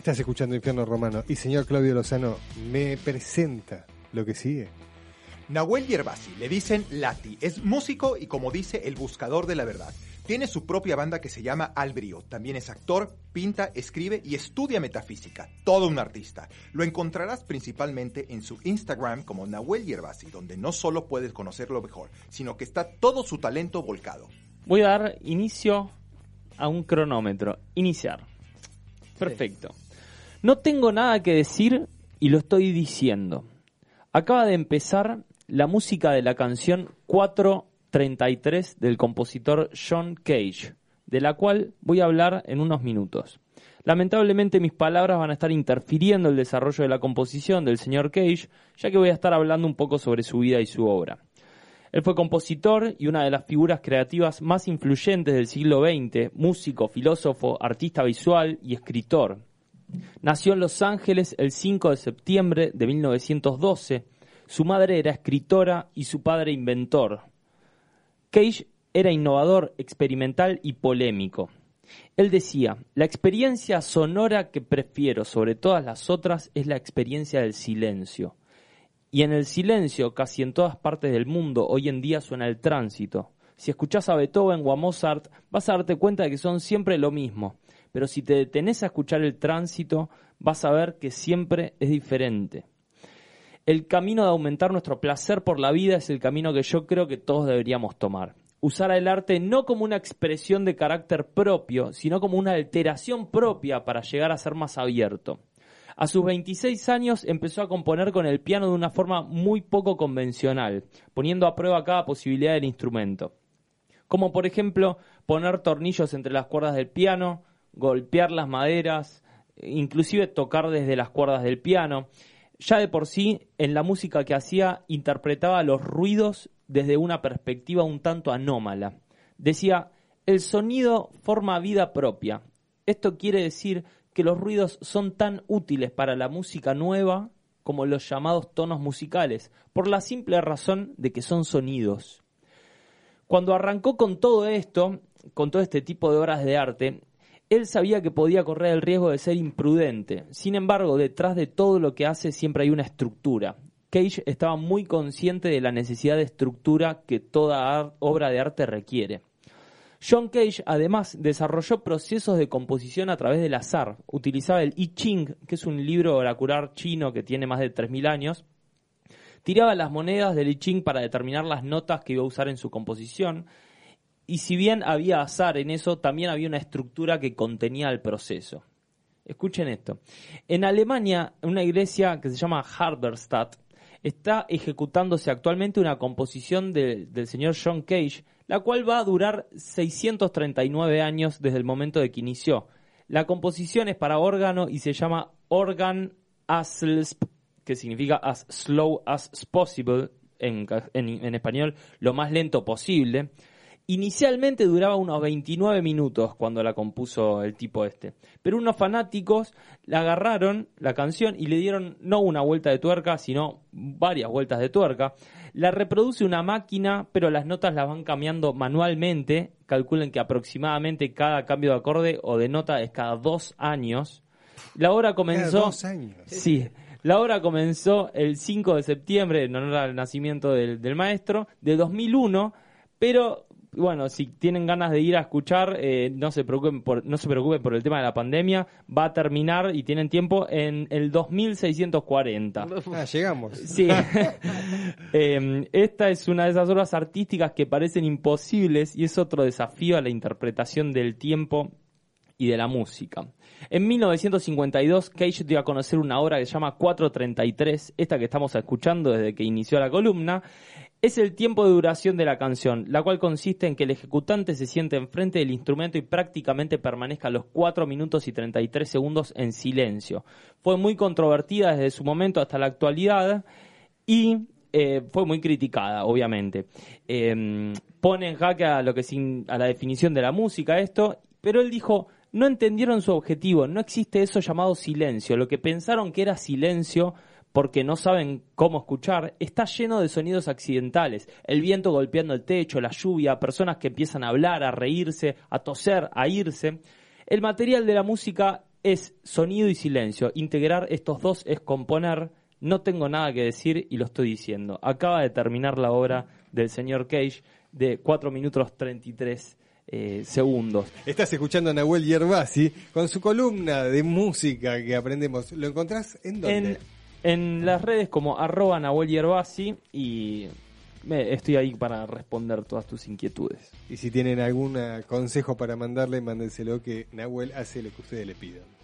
Estás escuchando Infierno Romano y señor Claudio Lozano me presenta lo que sigue. Nahuel Yerbasi, le dicen Lati, es músico y como dice, el buscador de la verdad. Tiene su propia banda que se llama Albrio. También es actor, pinta, escribe y estudia metafísica. Todo un artista. Lo encontrarás principalmente en su Instagram como Nahuel Yerbasi, donde no solo puedes conocerlo mejor, sino que está todo su talento volcado. Voy a dar inicio a un cronómetro. Iniciar. Perfecto. No tengo nada que decir y lo estoy diciendo. Acaba de empezar la música de la canción 433 del compositor John Cage, de la cual voy a hablar en unos minutos. Lamentablemente mis palabras van a estar interfiriendo el desarrollo de la composición del señor Cage, ya que voy a estar hablando un poco sobre su vida y su obra. Él fue compositor y una de las figuras creativas más influyentes del siglo XX, músico, filósofo, artista visual y escritor. Nació en Los Ángeles el 5 de septiembre de 1912. Su madre era escritora y su padre inventor. Cage era innovador, experimental y polémico. Él decía, la experiencia sonora que prefiero sobre todas las otras es la experiencia del silencio. Y en el silencio, casi en todas partes del mundo, hoy en día suena el tránsito. Si escuchás a Beethoven o a Mozart, vas a darte cuenta de que son siempre lo mismo. Pero si te detenés a escuchar el tránsito, vas a ver que siempre es diferente. El camino de aumentar nuestro placer por la vida es el camino que yo creo que todos deberíamos tomar. usara el arte no como una expresión de carácter propio, sino como una alteración propia para llegar a ser más abierto. A sus 26 años empezó a componer con el piano de una forma muy poco convencional, poniendo a prueba cada posibilidad del instrumento. Como por ejemplo poner tornillos entre las cuerdas del piano, golpear las maderas, inclusive tocar desde las cuerdas del piano. Ya de por sí, en la música que hacía, interpretaba los ruidos desde una perspectiva un tanto anómala. Decía, el sonido forma vida propia. Esto quiere decir que los ruidos son tan útiles para la música nueva como los llamados tonos musicales, por la simple razón de que son sonidos. Cuando arrancó con todo esto, con todo este tipo de obras de arte, él sabía que podía correr el riesgo de ser imprudente. Sin embargo, detrás de todo lo que hace siempre hay una estructura. Cage estaba muy consciente de la necesidad de estructura que toda obra de arte requiere. John Cage además desarrolló procesos de composición a través del azar. Utilizaba el I Ching, que es un libro oracular chino que tiene más de 3.000 años. Tiraba las monedas del I Ching para determinar las notas que iba a usar en su composición. Y si bien había azar en eso, también había una estructura que contenía el proceso. Escuchen esto. En Alemania, una iglesia que se llama Halberstadt está ejecutándose actualmente una composición de- del señor John Cage, la cual va a durar 639 años desde el momento de que inició. La composición es para órgano y se llama Organ as que significa as slow as possible, en- en español, lo más lento posible. Inicialmente duraba unos 29 minutos cuando la compuso el tipo este. Pero unos fanáticos la agarraron, la canción, y le dieron no una vuelta de tuerca, sino varias vueltas de tuerca. La reproduce una máquina, pero las notas las van cambiando manualmente. Calculen que aproximadamente cada cambio de acorde o de nota es cada dos años. La obra comenzó... dos años. Sí. La obra comenzó el 5 de septiembre, en honor al nacimiento del, del maestro, de 2001, pero bueno, si tienen ganas de ir a escuchar, eh, no, se preocupen por, no se preocupen por el tema de la pandemia, va a terminar y tienen tiempo en el 2640. Ah, llegamos. Sí. *laughs* Eh, esta es una de esas obras artísticas que parecen imposibles y es otro desafío a la interpretación del tiempo y de la música. En 1952, Cage dio a conocer una obra que se llama 433, esta que estamos escuchando desde que inició la columna. Es el tiempo de duración de la canción, la cual consiste en que el ejecutante se siente enfrente del instrumento y prácticamente permanezca los 4 minutos y 33 segundos en silencio. Fue muy controvertida desde su momento hasta la actualidad y eh, fue muy criticada, obviamente. Eh, pone en jaque a, lo que a la definición de la música esto, pero él dijo, no entendieron su objetivo, no existe eso llamado silencio. Lo que pensaron que era silencio porque no saben cómo escuchar, está lleno de sonidos accidentales. El viento golpeando el techo, la lluvia, personas que empiezan a hablar, a reírse, a toser, a irse. El material de la música es sonido y silencio. Integrar estos dos es componer. No tengo nada que decir y lo estoy diciendo. Acaba de terminar la obra del señor Cage de 4 minutos 33 eh, segundos. Estás escuchando a Nahuel Yerbasi con su columna de música que aprendemos. ¿Lo encontrás en dónde? En, en las redes como arroba Nahuel Yerbasi y estoy ahí para responder todas tus inquietudes. Y si tienen algún eh, consejo para mandarle, mándenselo que Nahuel hace lo que ustedes le pidan.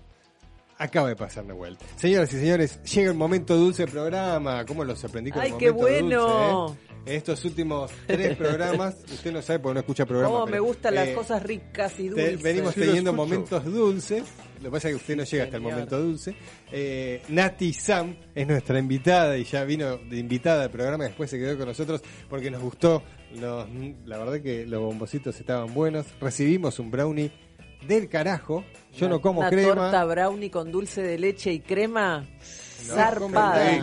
Acaba de pasar Nahuel. Señoras y señores, llega el momento dulce del programa. ¿Cómo los aprendí con ¡Ay, el qué momento bueno! dulce, eh? En estos últimos tres programas, *laughs* usted no sabe porque no escucha programas. Cómo me pero, gustan las eh, cosas ricas y te- dulces. venimos teniendo momentos dulces. Lo que pasa es que usted no llega hasta el Señor. momento dulce. Eh, Nati Sam es nuestra invitada y ya vino de invitada al programa. Después se quedó con nosotros porque nos gustó. Los, la verdad que los bombocitos estaban buenos. Recibimos un brownie del carajo. Yo no como Una crema. torta brownie con dulce de leche y crema. No, zarpada.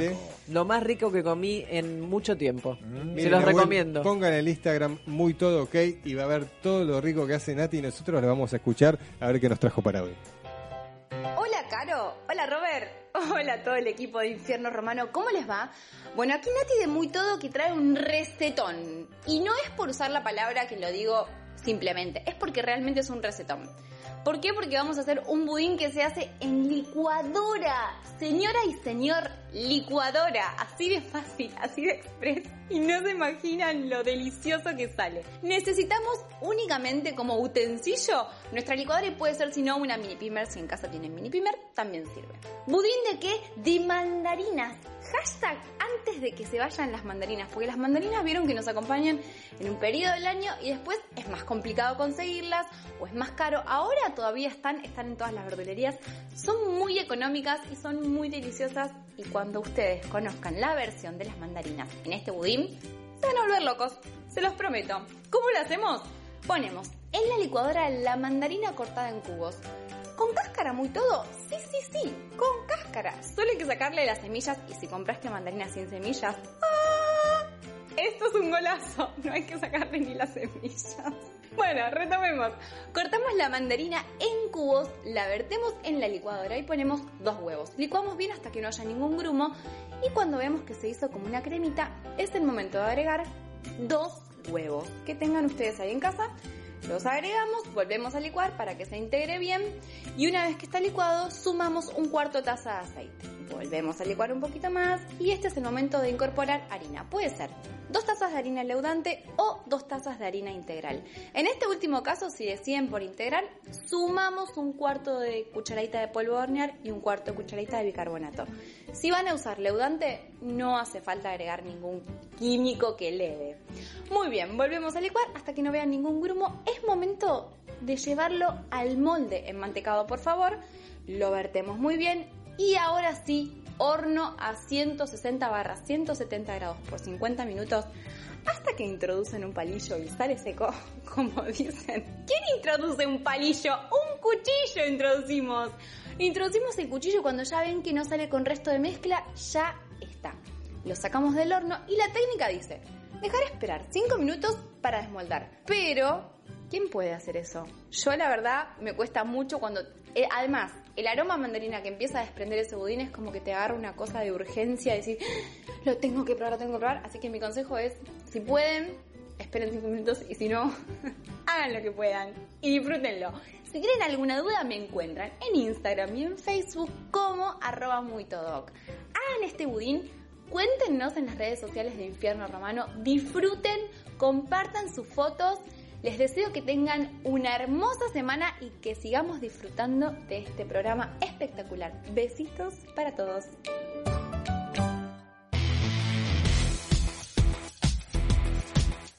Lo más rico que comí en mucho tiempo. Se Miren, los recomiendo. Pongan el Instagram muy todo ok y va a ver todo lo rico que hace Nati y nosotros lo vamos a escuchar a ver qué nos trajo para hoy. Hola, Caro. Hola, Robert. *laughs* Hola a todo el equipo de Infierno Romano. ¿Cómo les va? Bueno, aquí Nati de Muy Todo que trae un recetón. Y no es por usar la palabra que lo digo simplemente, es porque realmente es un recetón. ¿Por qué? Porque vamos a hacer un budín que se hace en licuadora. Señora y señor, licuadora. Así de fácil, así de express. Y no se imaginan lo delicioso que sale. Necesitamos únicamente como utensilio nuestra licuadora y puede ser si no una mini pimer. Si en casa tienen mini pimer, también sirve. ¿Budín de qué? De mandarinas. Hashtag antes de que se vayan las mandarinas, porque las mandarinas vieron que nos acompañan en un periodo del año y después es más complicado conseguirlas o es más caro. Ahora todavía están, están en todas las verdulerías, son muy económicas y son muy deliciosas y cuando ustedes conozcan la versión de las mandarinas en este budín, se van a volver locos, se los prometo. ¿Cómo lo hacemos? Ponemos en la licuadora la mandarina cortada en cubos. ¿Con cáscara muy todo? Sí, sí, sí, con cáscara. Solo hay que sacarle las semillas y si compraste mandarina sin semillas, ¡ah! Esto es un golazo, *laughs* no hay que sacarle ni las semillas. Bueno, retomemos. Cortamos la mandarina en cubos, la vertemos en la licuadora y ponemos dos huevos. Licuamos bien hasta que no haya ningún grumo y cuando vemos que se hizo como una cremita, es el momento de agregar dos huevos que tengan ustedes ahí en casa. Los agregamos, volvemos a licuar para que se integre bien y una vez que está licuado sumamos un cuarto taza de aceite. Volvemos a licuar un poquito más y este es el momento de incorporar harina. Puede ser dos tazas de harina leudante o dos tazas de harina integral. En este último caso, si deciden por integral, sumamos un cuarto de cucharadita de polvo de hornear y un cuarto de cucharadita de bicarbonato. Si van a usar leudante, no hace falta agregar ningún químico que leve. Muy bien, volvemos a licuar hasta que no vean ningún grumo. Es momento de llevarlo al molde enmantecado, por favor. Lo vertemos muy bien y ahora sí, horno a 160 barras 170 grados por 50 minutos hasta que introducen un palillo y sale seco, *laughs* como dicen. ¿Quién introduce un palillo? Un cuchillo introducimos. Introducimos el cuchillo cuando ya ven que no sale con resto de mezcla, ya está. Lo sacamos del horno y la técnica dice, dejar esperar 5 minutos para desmoldar. Pero, ¿quién puede hacer eso? Yo la verdad me cuesta mucho cuando... eh, además, el aroma mandarina que empieza a desprender ese budín es como que te agarra una cosa de urgencia, decir, "Ah, lo tengo que probar, lo tengo que probar. Así que mi consejo es, si pueden, esperen 5 minutos y si no, *laughs* hagan lo que puedan y disfrútenlo. Si tienen alguna duda me encuentran en Instagram y en Facebook como arroba muitodoc. Hagan este budín, cuéntenos en las redes sociales de Infierno Romano, disfruten, compartan sus fotos. Les deseo que tengan una hermosa semana y que sigamos disfrutando de este programa espectacular. Besitos para todos.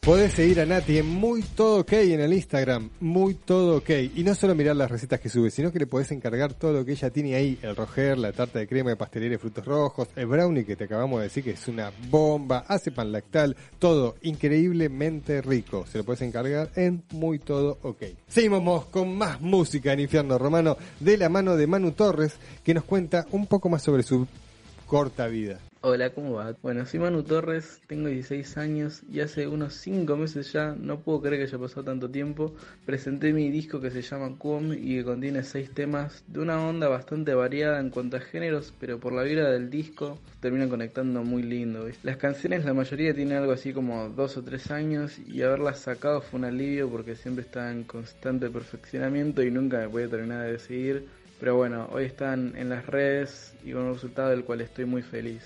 Podés seguir a Nati en Muy Todo Ok en el Instagram, Muy Todo Ok. Y no solo mirar las recetas que sube, sino que le podés encargar todo lo que ella tiene ahí. El roger, la tarta de crema de pastelería de frutos rojos, el brownie que te acabamos de decir que es una bomba, hace pan lactal, todo increíblemente rico. Se lo podés encargar en Muy Todo Ok. Seguimos con más música en Infierno Romano de la mano de Manu Torres, que nos cuenta un poco más sobre su corta vida. Hola, ¿cómo va? Bueno, soy Manu Torres, tengo 16 años y hace unos 5 meses ya, no puedo creer que haya pasado tanto tiempo, presenté mi disco que se llama Cuom y que contiene 6 temas de una onda bastante variada en cuanto a géneros, pero por la vibra del disco terminan conectando muy lindo. Las canciones, la mayoría tienen algo así como 2 o 3 años y haberlas sacado fue un alivio porque siempre estaba en constante perfeccionamiento y nunca me podía terminar de decidir. Pero bueno, hoy están en las redes y con un resultado del cual estoy muy feliz.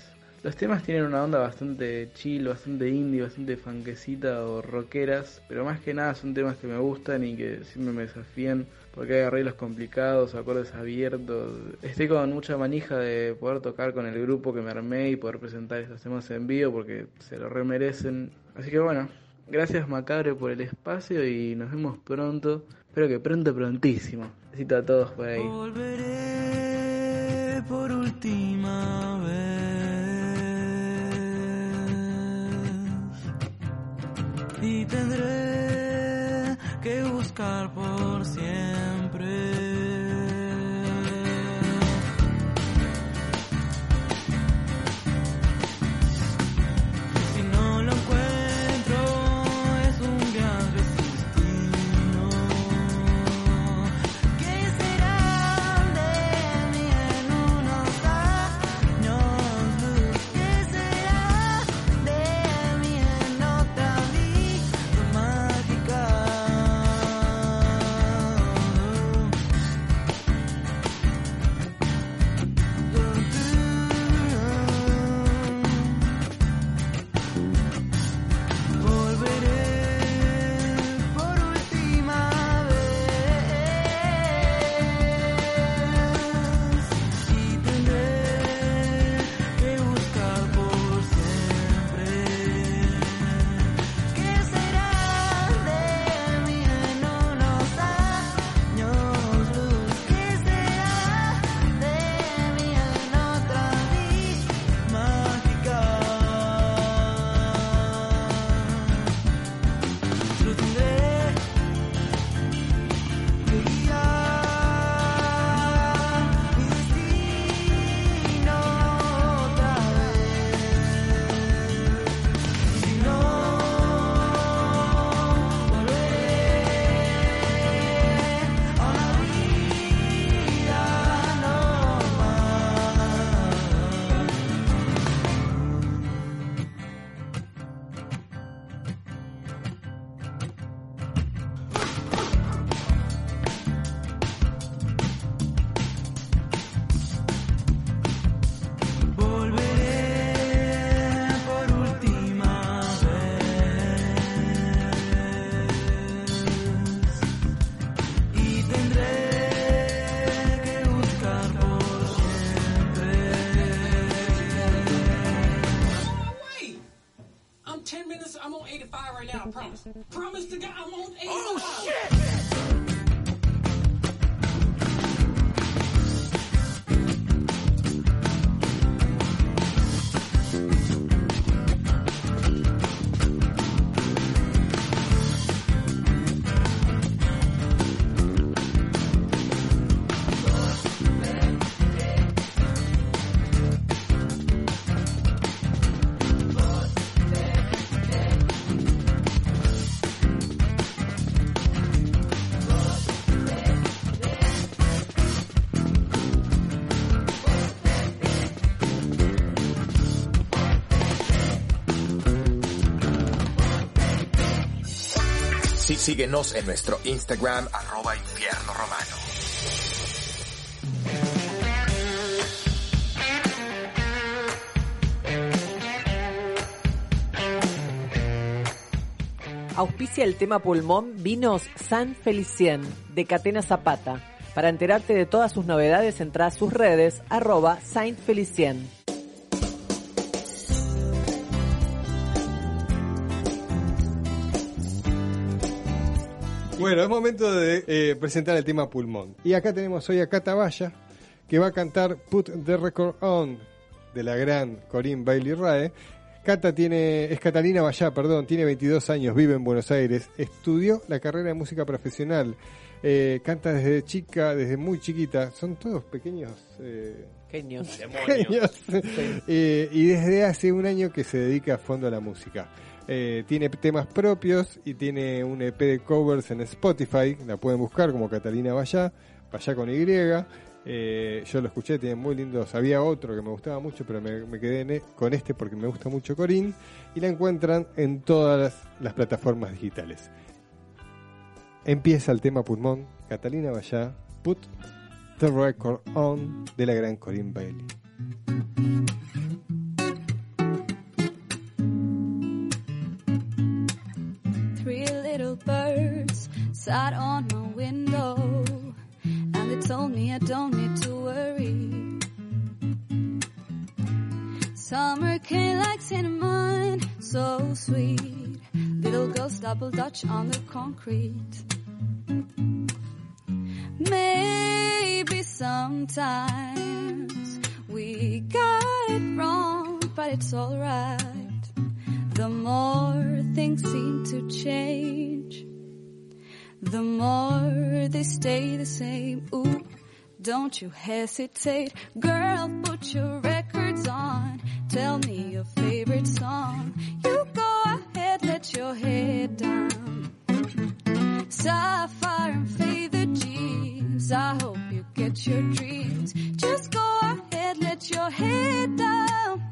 Los temas tienen una onda bastante chill, bastante indie, bastante fanquecita o rockeras, pero más que nada son temas que me gustan y que siempre me desafían porque hay arreglos complicados, acordes abiertos. Estoy con mucha manija de poder tocar con el grupo que me armé y poder presentar estos temas en vivo porque se lo remerecen. Así que bueno, gracias Macabre por el espacio y nos vemos pronto. Espero que pronto, prontísimo. Besito a todos por ahí. Volveré por última y tendré que buscar por siempre. Sí, síguenos en nuestro Instagram, arroba infierno romano. Auspicia el tema pulmón Vinos San Felicien de Catena Zapata. Para enterarte de todas sus novedades, entra a sus redes arroba Saint Felicien. Bueno, es momento de eh, presentar el tema Pulmón. Y acá tenemos hoy a Cata Valla, que va a cantar Put the Record On, de la gran Corinne Bailey Rae. Cata tiene, es Catalina Vallá, perdón, tiene 22 años, vive en Buenos Aires, estudió la carrera de música profesional, eh, canta desde chica, desde muy chiquita, son todos pequeños... eh, Genios. *laughs* genios. Eh, y desde hace un año que se dedica a fondo a la música. Eh, tiene temas propios y tiene un EP de covers en Spotify, la pueden buscar como Catalina Vallá, Vallá con Y. Eh, yo lo escuché, tiene muy lindos. Había otro que me gustaba mucho, pero me, quedé e- con este porque me gusta mucho Corín. Y la encuentran en todas las, las plataformas digitales. Empieza el tema pulmón, Catalina Vallá, Put the Record On de la gran Corinne Bailey. Sat on my window and they told me I don't need to worry. Summer came like cinnamon, so sweet. Little girls double dutch on the concrete. Maybe sometimes we got it wrong, but it's alright. The more things seem to change, the more they stay the same. Ooh, don't you hesitate. Girl, put your records on. Tell me your favorite song. You go ahead, let your head down. Sapphire and faded jeans. I hope you get your dreams. Just go ahead, let your head down.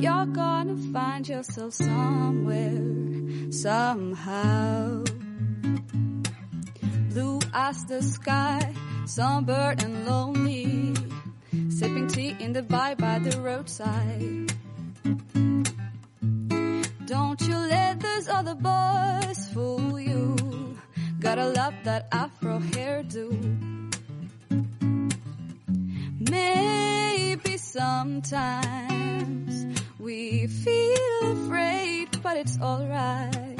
You're gonna find yourself somewhere, somehow. Blue as the sky, sunburned and lonely. Sipping tea in the bar by the roadside. Don't you let those other boys fool you. Gotta love that afro hairdo. Maybe sometimes we feel afraid, but it's alright.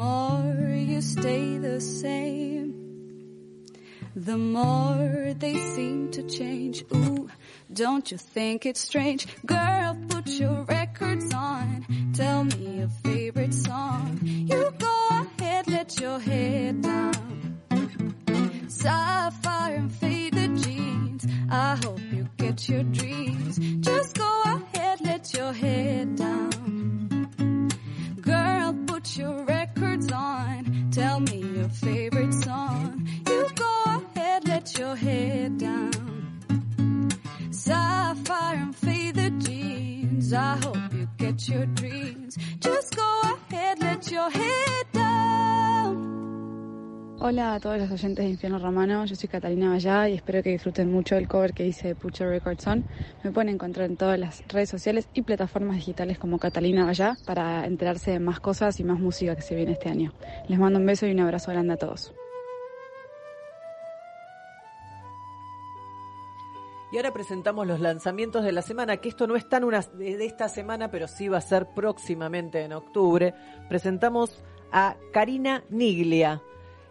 More you stay the same, the more they seem to change. Ooh, don't you think it's strange? Girl, put your records on. Tell me your favorite song. You go ahead, let your head down. Sapphire and faded jeans. I hope you get your dreams. Just go ahead, let your head down. Girl, put your on. Tell me your favorite song. You go ahead, let your head down. Sapphire and faded jeans. I hope you get your dreams. Just go ahead, let your head down. Hola a todos los oyentes de Infierno Romano, yo soy Catalina Vallá y espero que disfruten mucho el cover que hice de Pucho Records On. Me pueden encontrar en todas las redes sociales y plataformas digitales como Catalina Vallá para enterarse de más cosas y más música que se viene este año. Les mando un beso y un abrazo grande a todos. Y ahora presentamos los lanzamientos de la semana, que esto no es tan de esta semana, pero sí va a ser próximamente en octubre. Presentamos a Karina Niglia.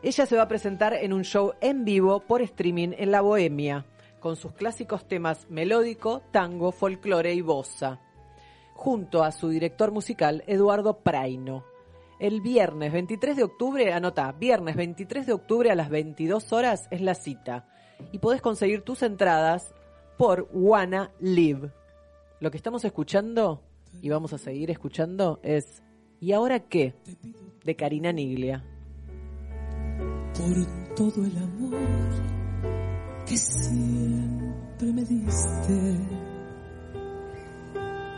Ella se va a presentar en un show en vivo por streaming en La Bohemia, con sus clásicos temas melódico, tango, folclore y bossa, junto a su director musical Eduardo Praino. El viernes 23 de octubre, anota, viernes 23 de octubre a las 22 horas es la cita. Y podés conseguir tus entradas por Wanna Live. Lo que estamos escuchando y vamos a seguir escuchando es ¿Y ahora qué? de Karina Niglia. Por todo el amor que siempre me diste.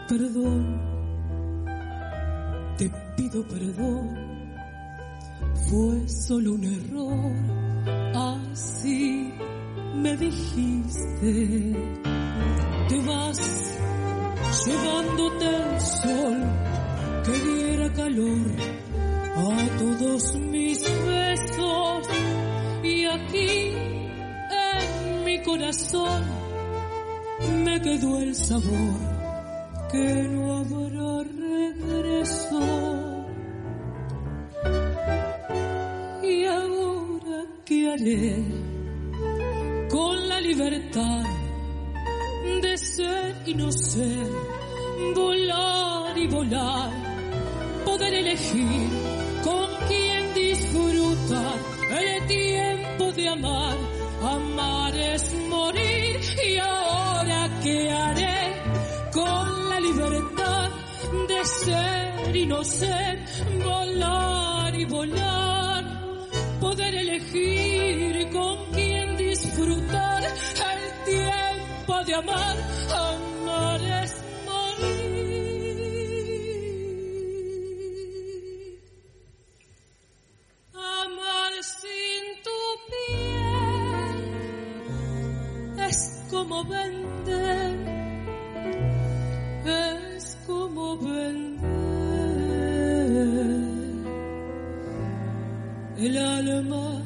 Perdón, te pido perdón, fue solo un error, así me dijiste. Te vas llevándote el sol que diera calor a todos mis besos y aquí en mi corazón me quedó el sabor que no habrá regreso. Y ahora qué haré con la libertad de ser y no ser volar y volar poder elegir de amar. Amar es morir y ahora qué haré con la libertad de ser y no ser, volar y volar, poder elegir con quién disfrutar el tiempo de amar. Amar vender, es como vender el alma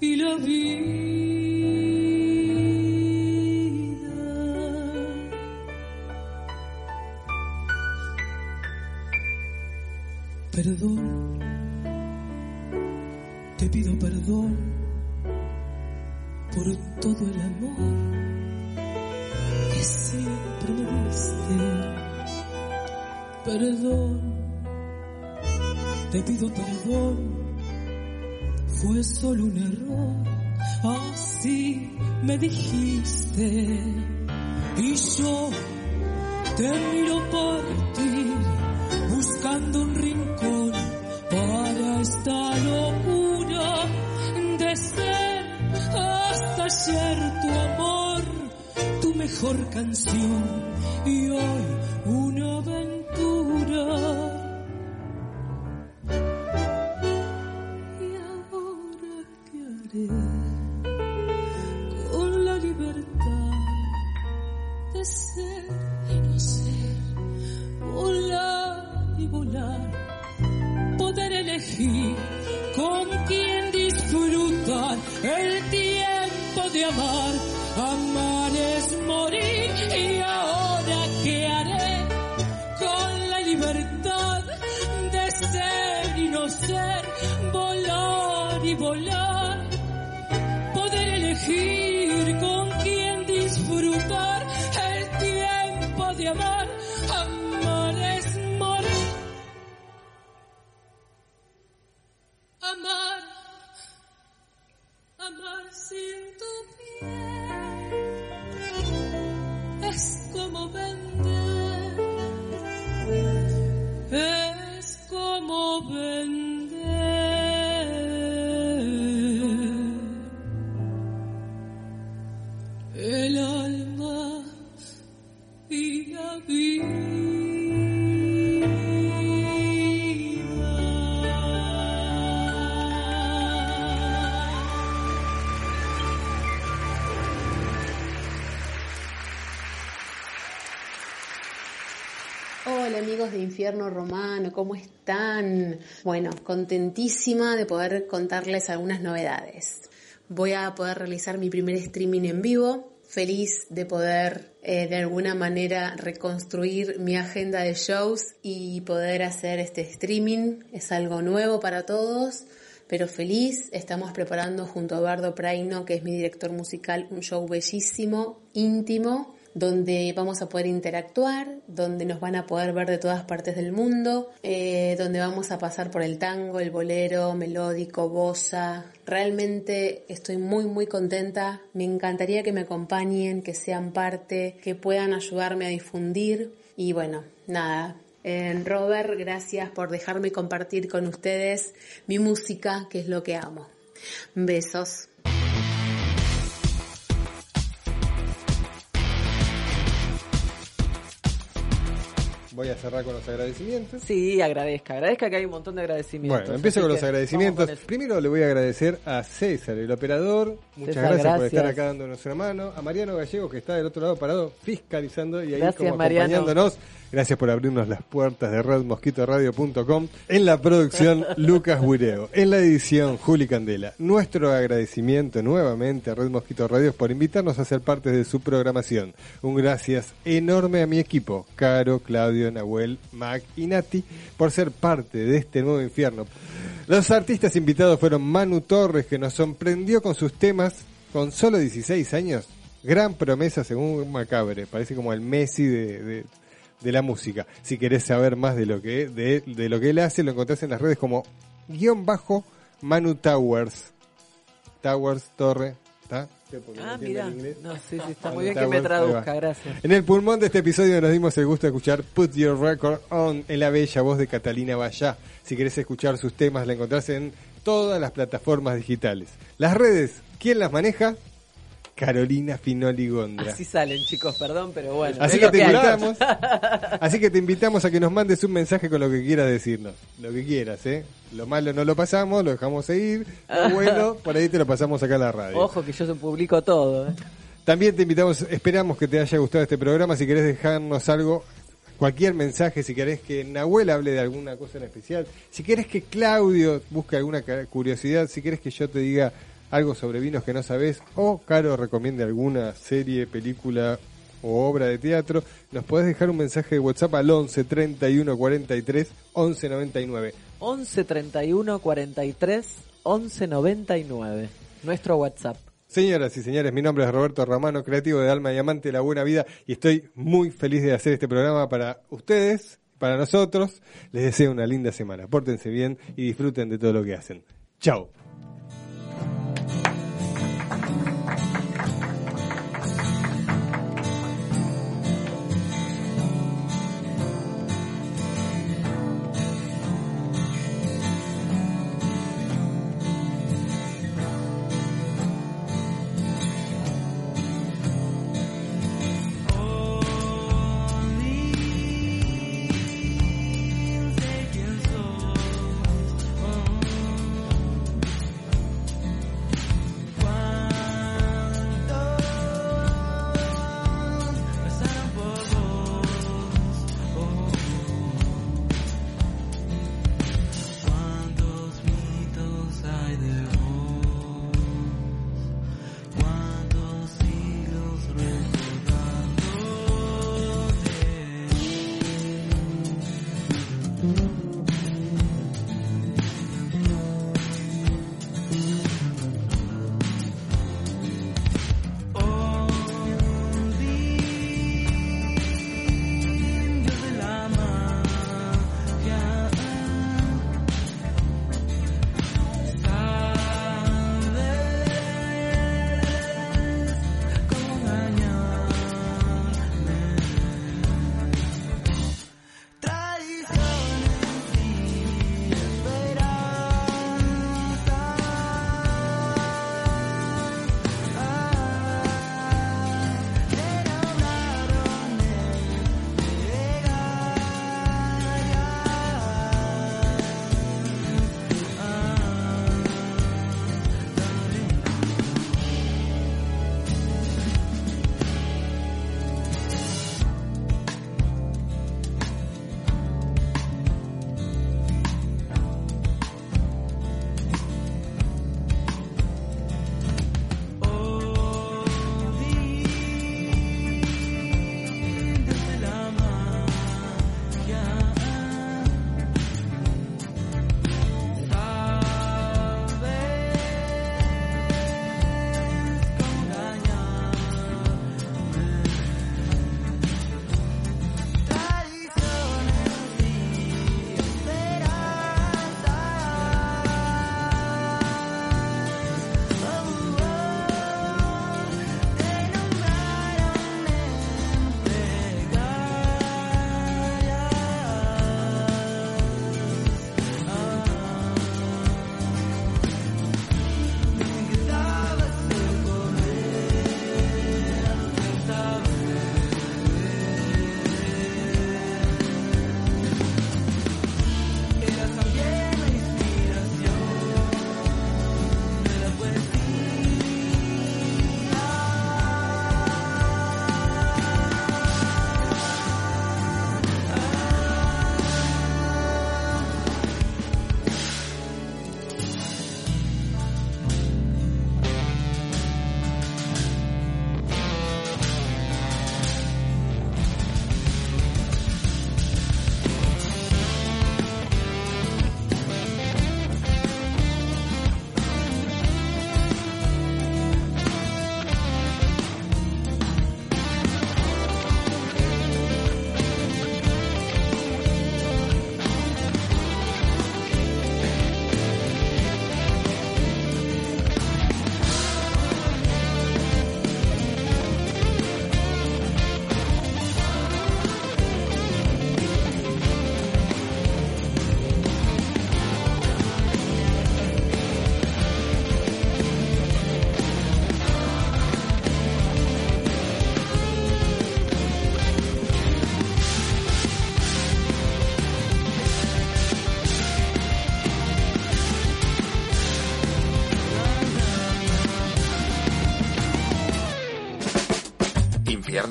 y la vida. Perdón, te pido perdón, fue solo un error, así me dijiste. Y yo te miro partir, buscando un rincón para esta locura de ser hasta ayer tu amor, tu mejor canción y hoy una aventura. Y Romano, ¿cómo están? Bueno, contentísima de poder contarles algunas novedades. Voy a poder realizar mi primer streaming en vivo feliz de poder eh, de alguna manera reconstruir mi agenda de shows y poder hacer este streaming. Es algo nuevo para todos, pero feliz. Estamos preparando junto a Bardo Praino, que es mi director musical, un show bellísimo, íntimo donde vamos a poder interactuar, donde nos van a poder ver de todas partes del mundo, eh, donde vamos a pasar por el tango, el bolero, melódico, bossa. Realmente estoy muy muy contenta, me encantaría que me acompañen, que sean parte, que puedan ayudarme a difundir y bueno, nada. Eh, Robert, gracias por dejarme compartir con ustedes mi música, que es lo que amo. Besos. Voy a cerrar con los agradecimientos. Sí, agradezca, agradezca que hay un montón de agradecimientos. Bueno, empiezo con los agradecimientos. con. Primero le voy a agradecer a César, el operador. Muchas César, gracias, por estar acá dándonos una mano. A Mariano Gallego, que está del otro lado parado, fiscalizando y ahí Gracias, como Mariano. acompañándonos. Gracias por abrirnos las puertas de redmosquitoradio.com. En la producción, *laughs* Lucas Buireo. En la edición, Juli Candela. Nuestro agradecimiento nuevamente a Red Mosquito Radio por invitarnos a ser parte de su programación. Un gracias enorme a mi equipo, Caro, Claudio, Nahuel, Mac y Nati, por ser parte de este nuevo infierno. Los artistas invitados fueron Manu Torres, que nos sorprendió con sus temas con solo 16 años. Gran promesa según Macabre, parece como el Messi de, de- la música. Si querés saber más de lo que de, de lo que él hace, lo encontrás en las redes como guion bajo Manu Towers. Towers, Torre, ¿está? Porque Ah, mira. inglés. No, sí, sí, está Manu muy bien que me traduzca, gracias. En el pulmón de este episodio nos dimos el gusto de escuchar Put Your Record On en la bella voz de Catalina Bayá. Si querés escuchar sus temas, la encontrás en todas las plataformas digitales. Las redes, ¿quién las maneja? Carolina Finoli Gondra. Así salen, chicos, perdón, pero bueno. Así que te invitamos, *laughs* así que te invitamos a que nos mandes un mensaje con lo que quieras decirnos, lo que quieras, ¿eh? Lo malo no lo pasamos, lo dejamos seguir, lo *laughs* bueno, por ahí te lo pasamos acá en la radio. Ojo que yo se publico todo. ¿eh? También te invitamos, esperamos que te haya gustado este programa, si querés dejarnos algo, cualquier mensaje, si querés que Nahuel hable de alguna cosa en especial, si querés que Claudio busque alguna curiosidad, si querés que yo te diga algo sobre vinos que no sabés, o Caro recomiende alguna serie, película o obra de teatro, nos podés dejar un mensaje de WhatsApp al 11 31 43 11 99. 11 31 43 11 99. Nuestro WhatsApp. Señoras y señores, mi nombre es Roberto Romano, creativo de Alma y Amante de la Buena Vida, y estoy muy feliz de hacer este programa para ustedes, para nosotros. Les deseo una linda semana. Pórtense bien y disfruten de todo lo que hacen. Chao.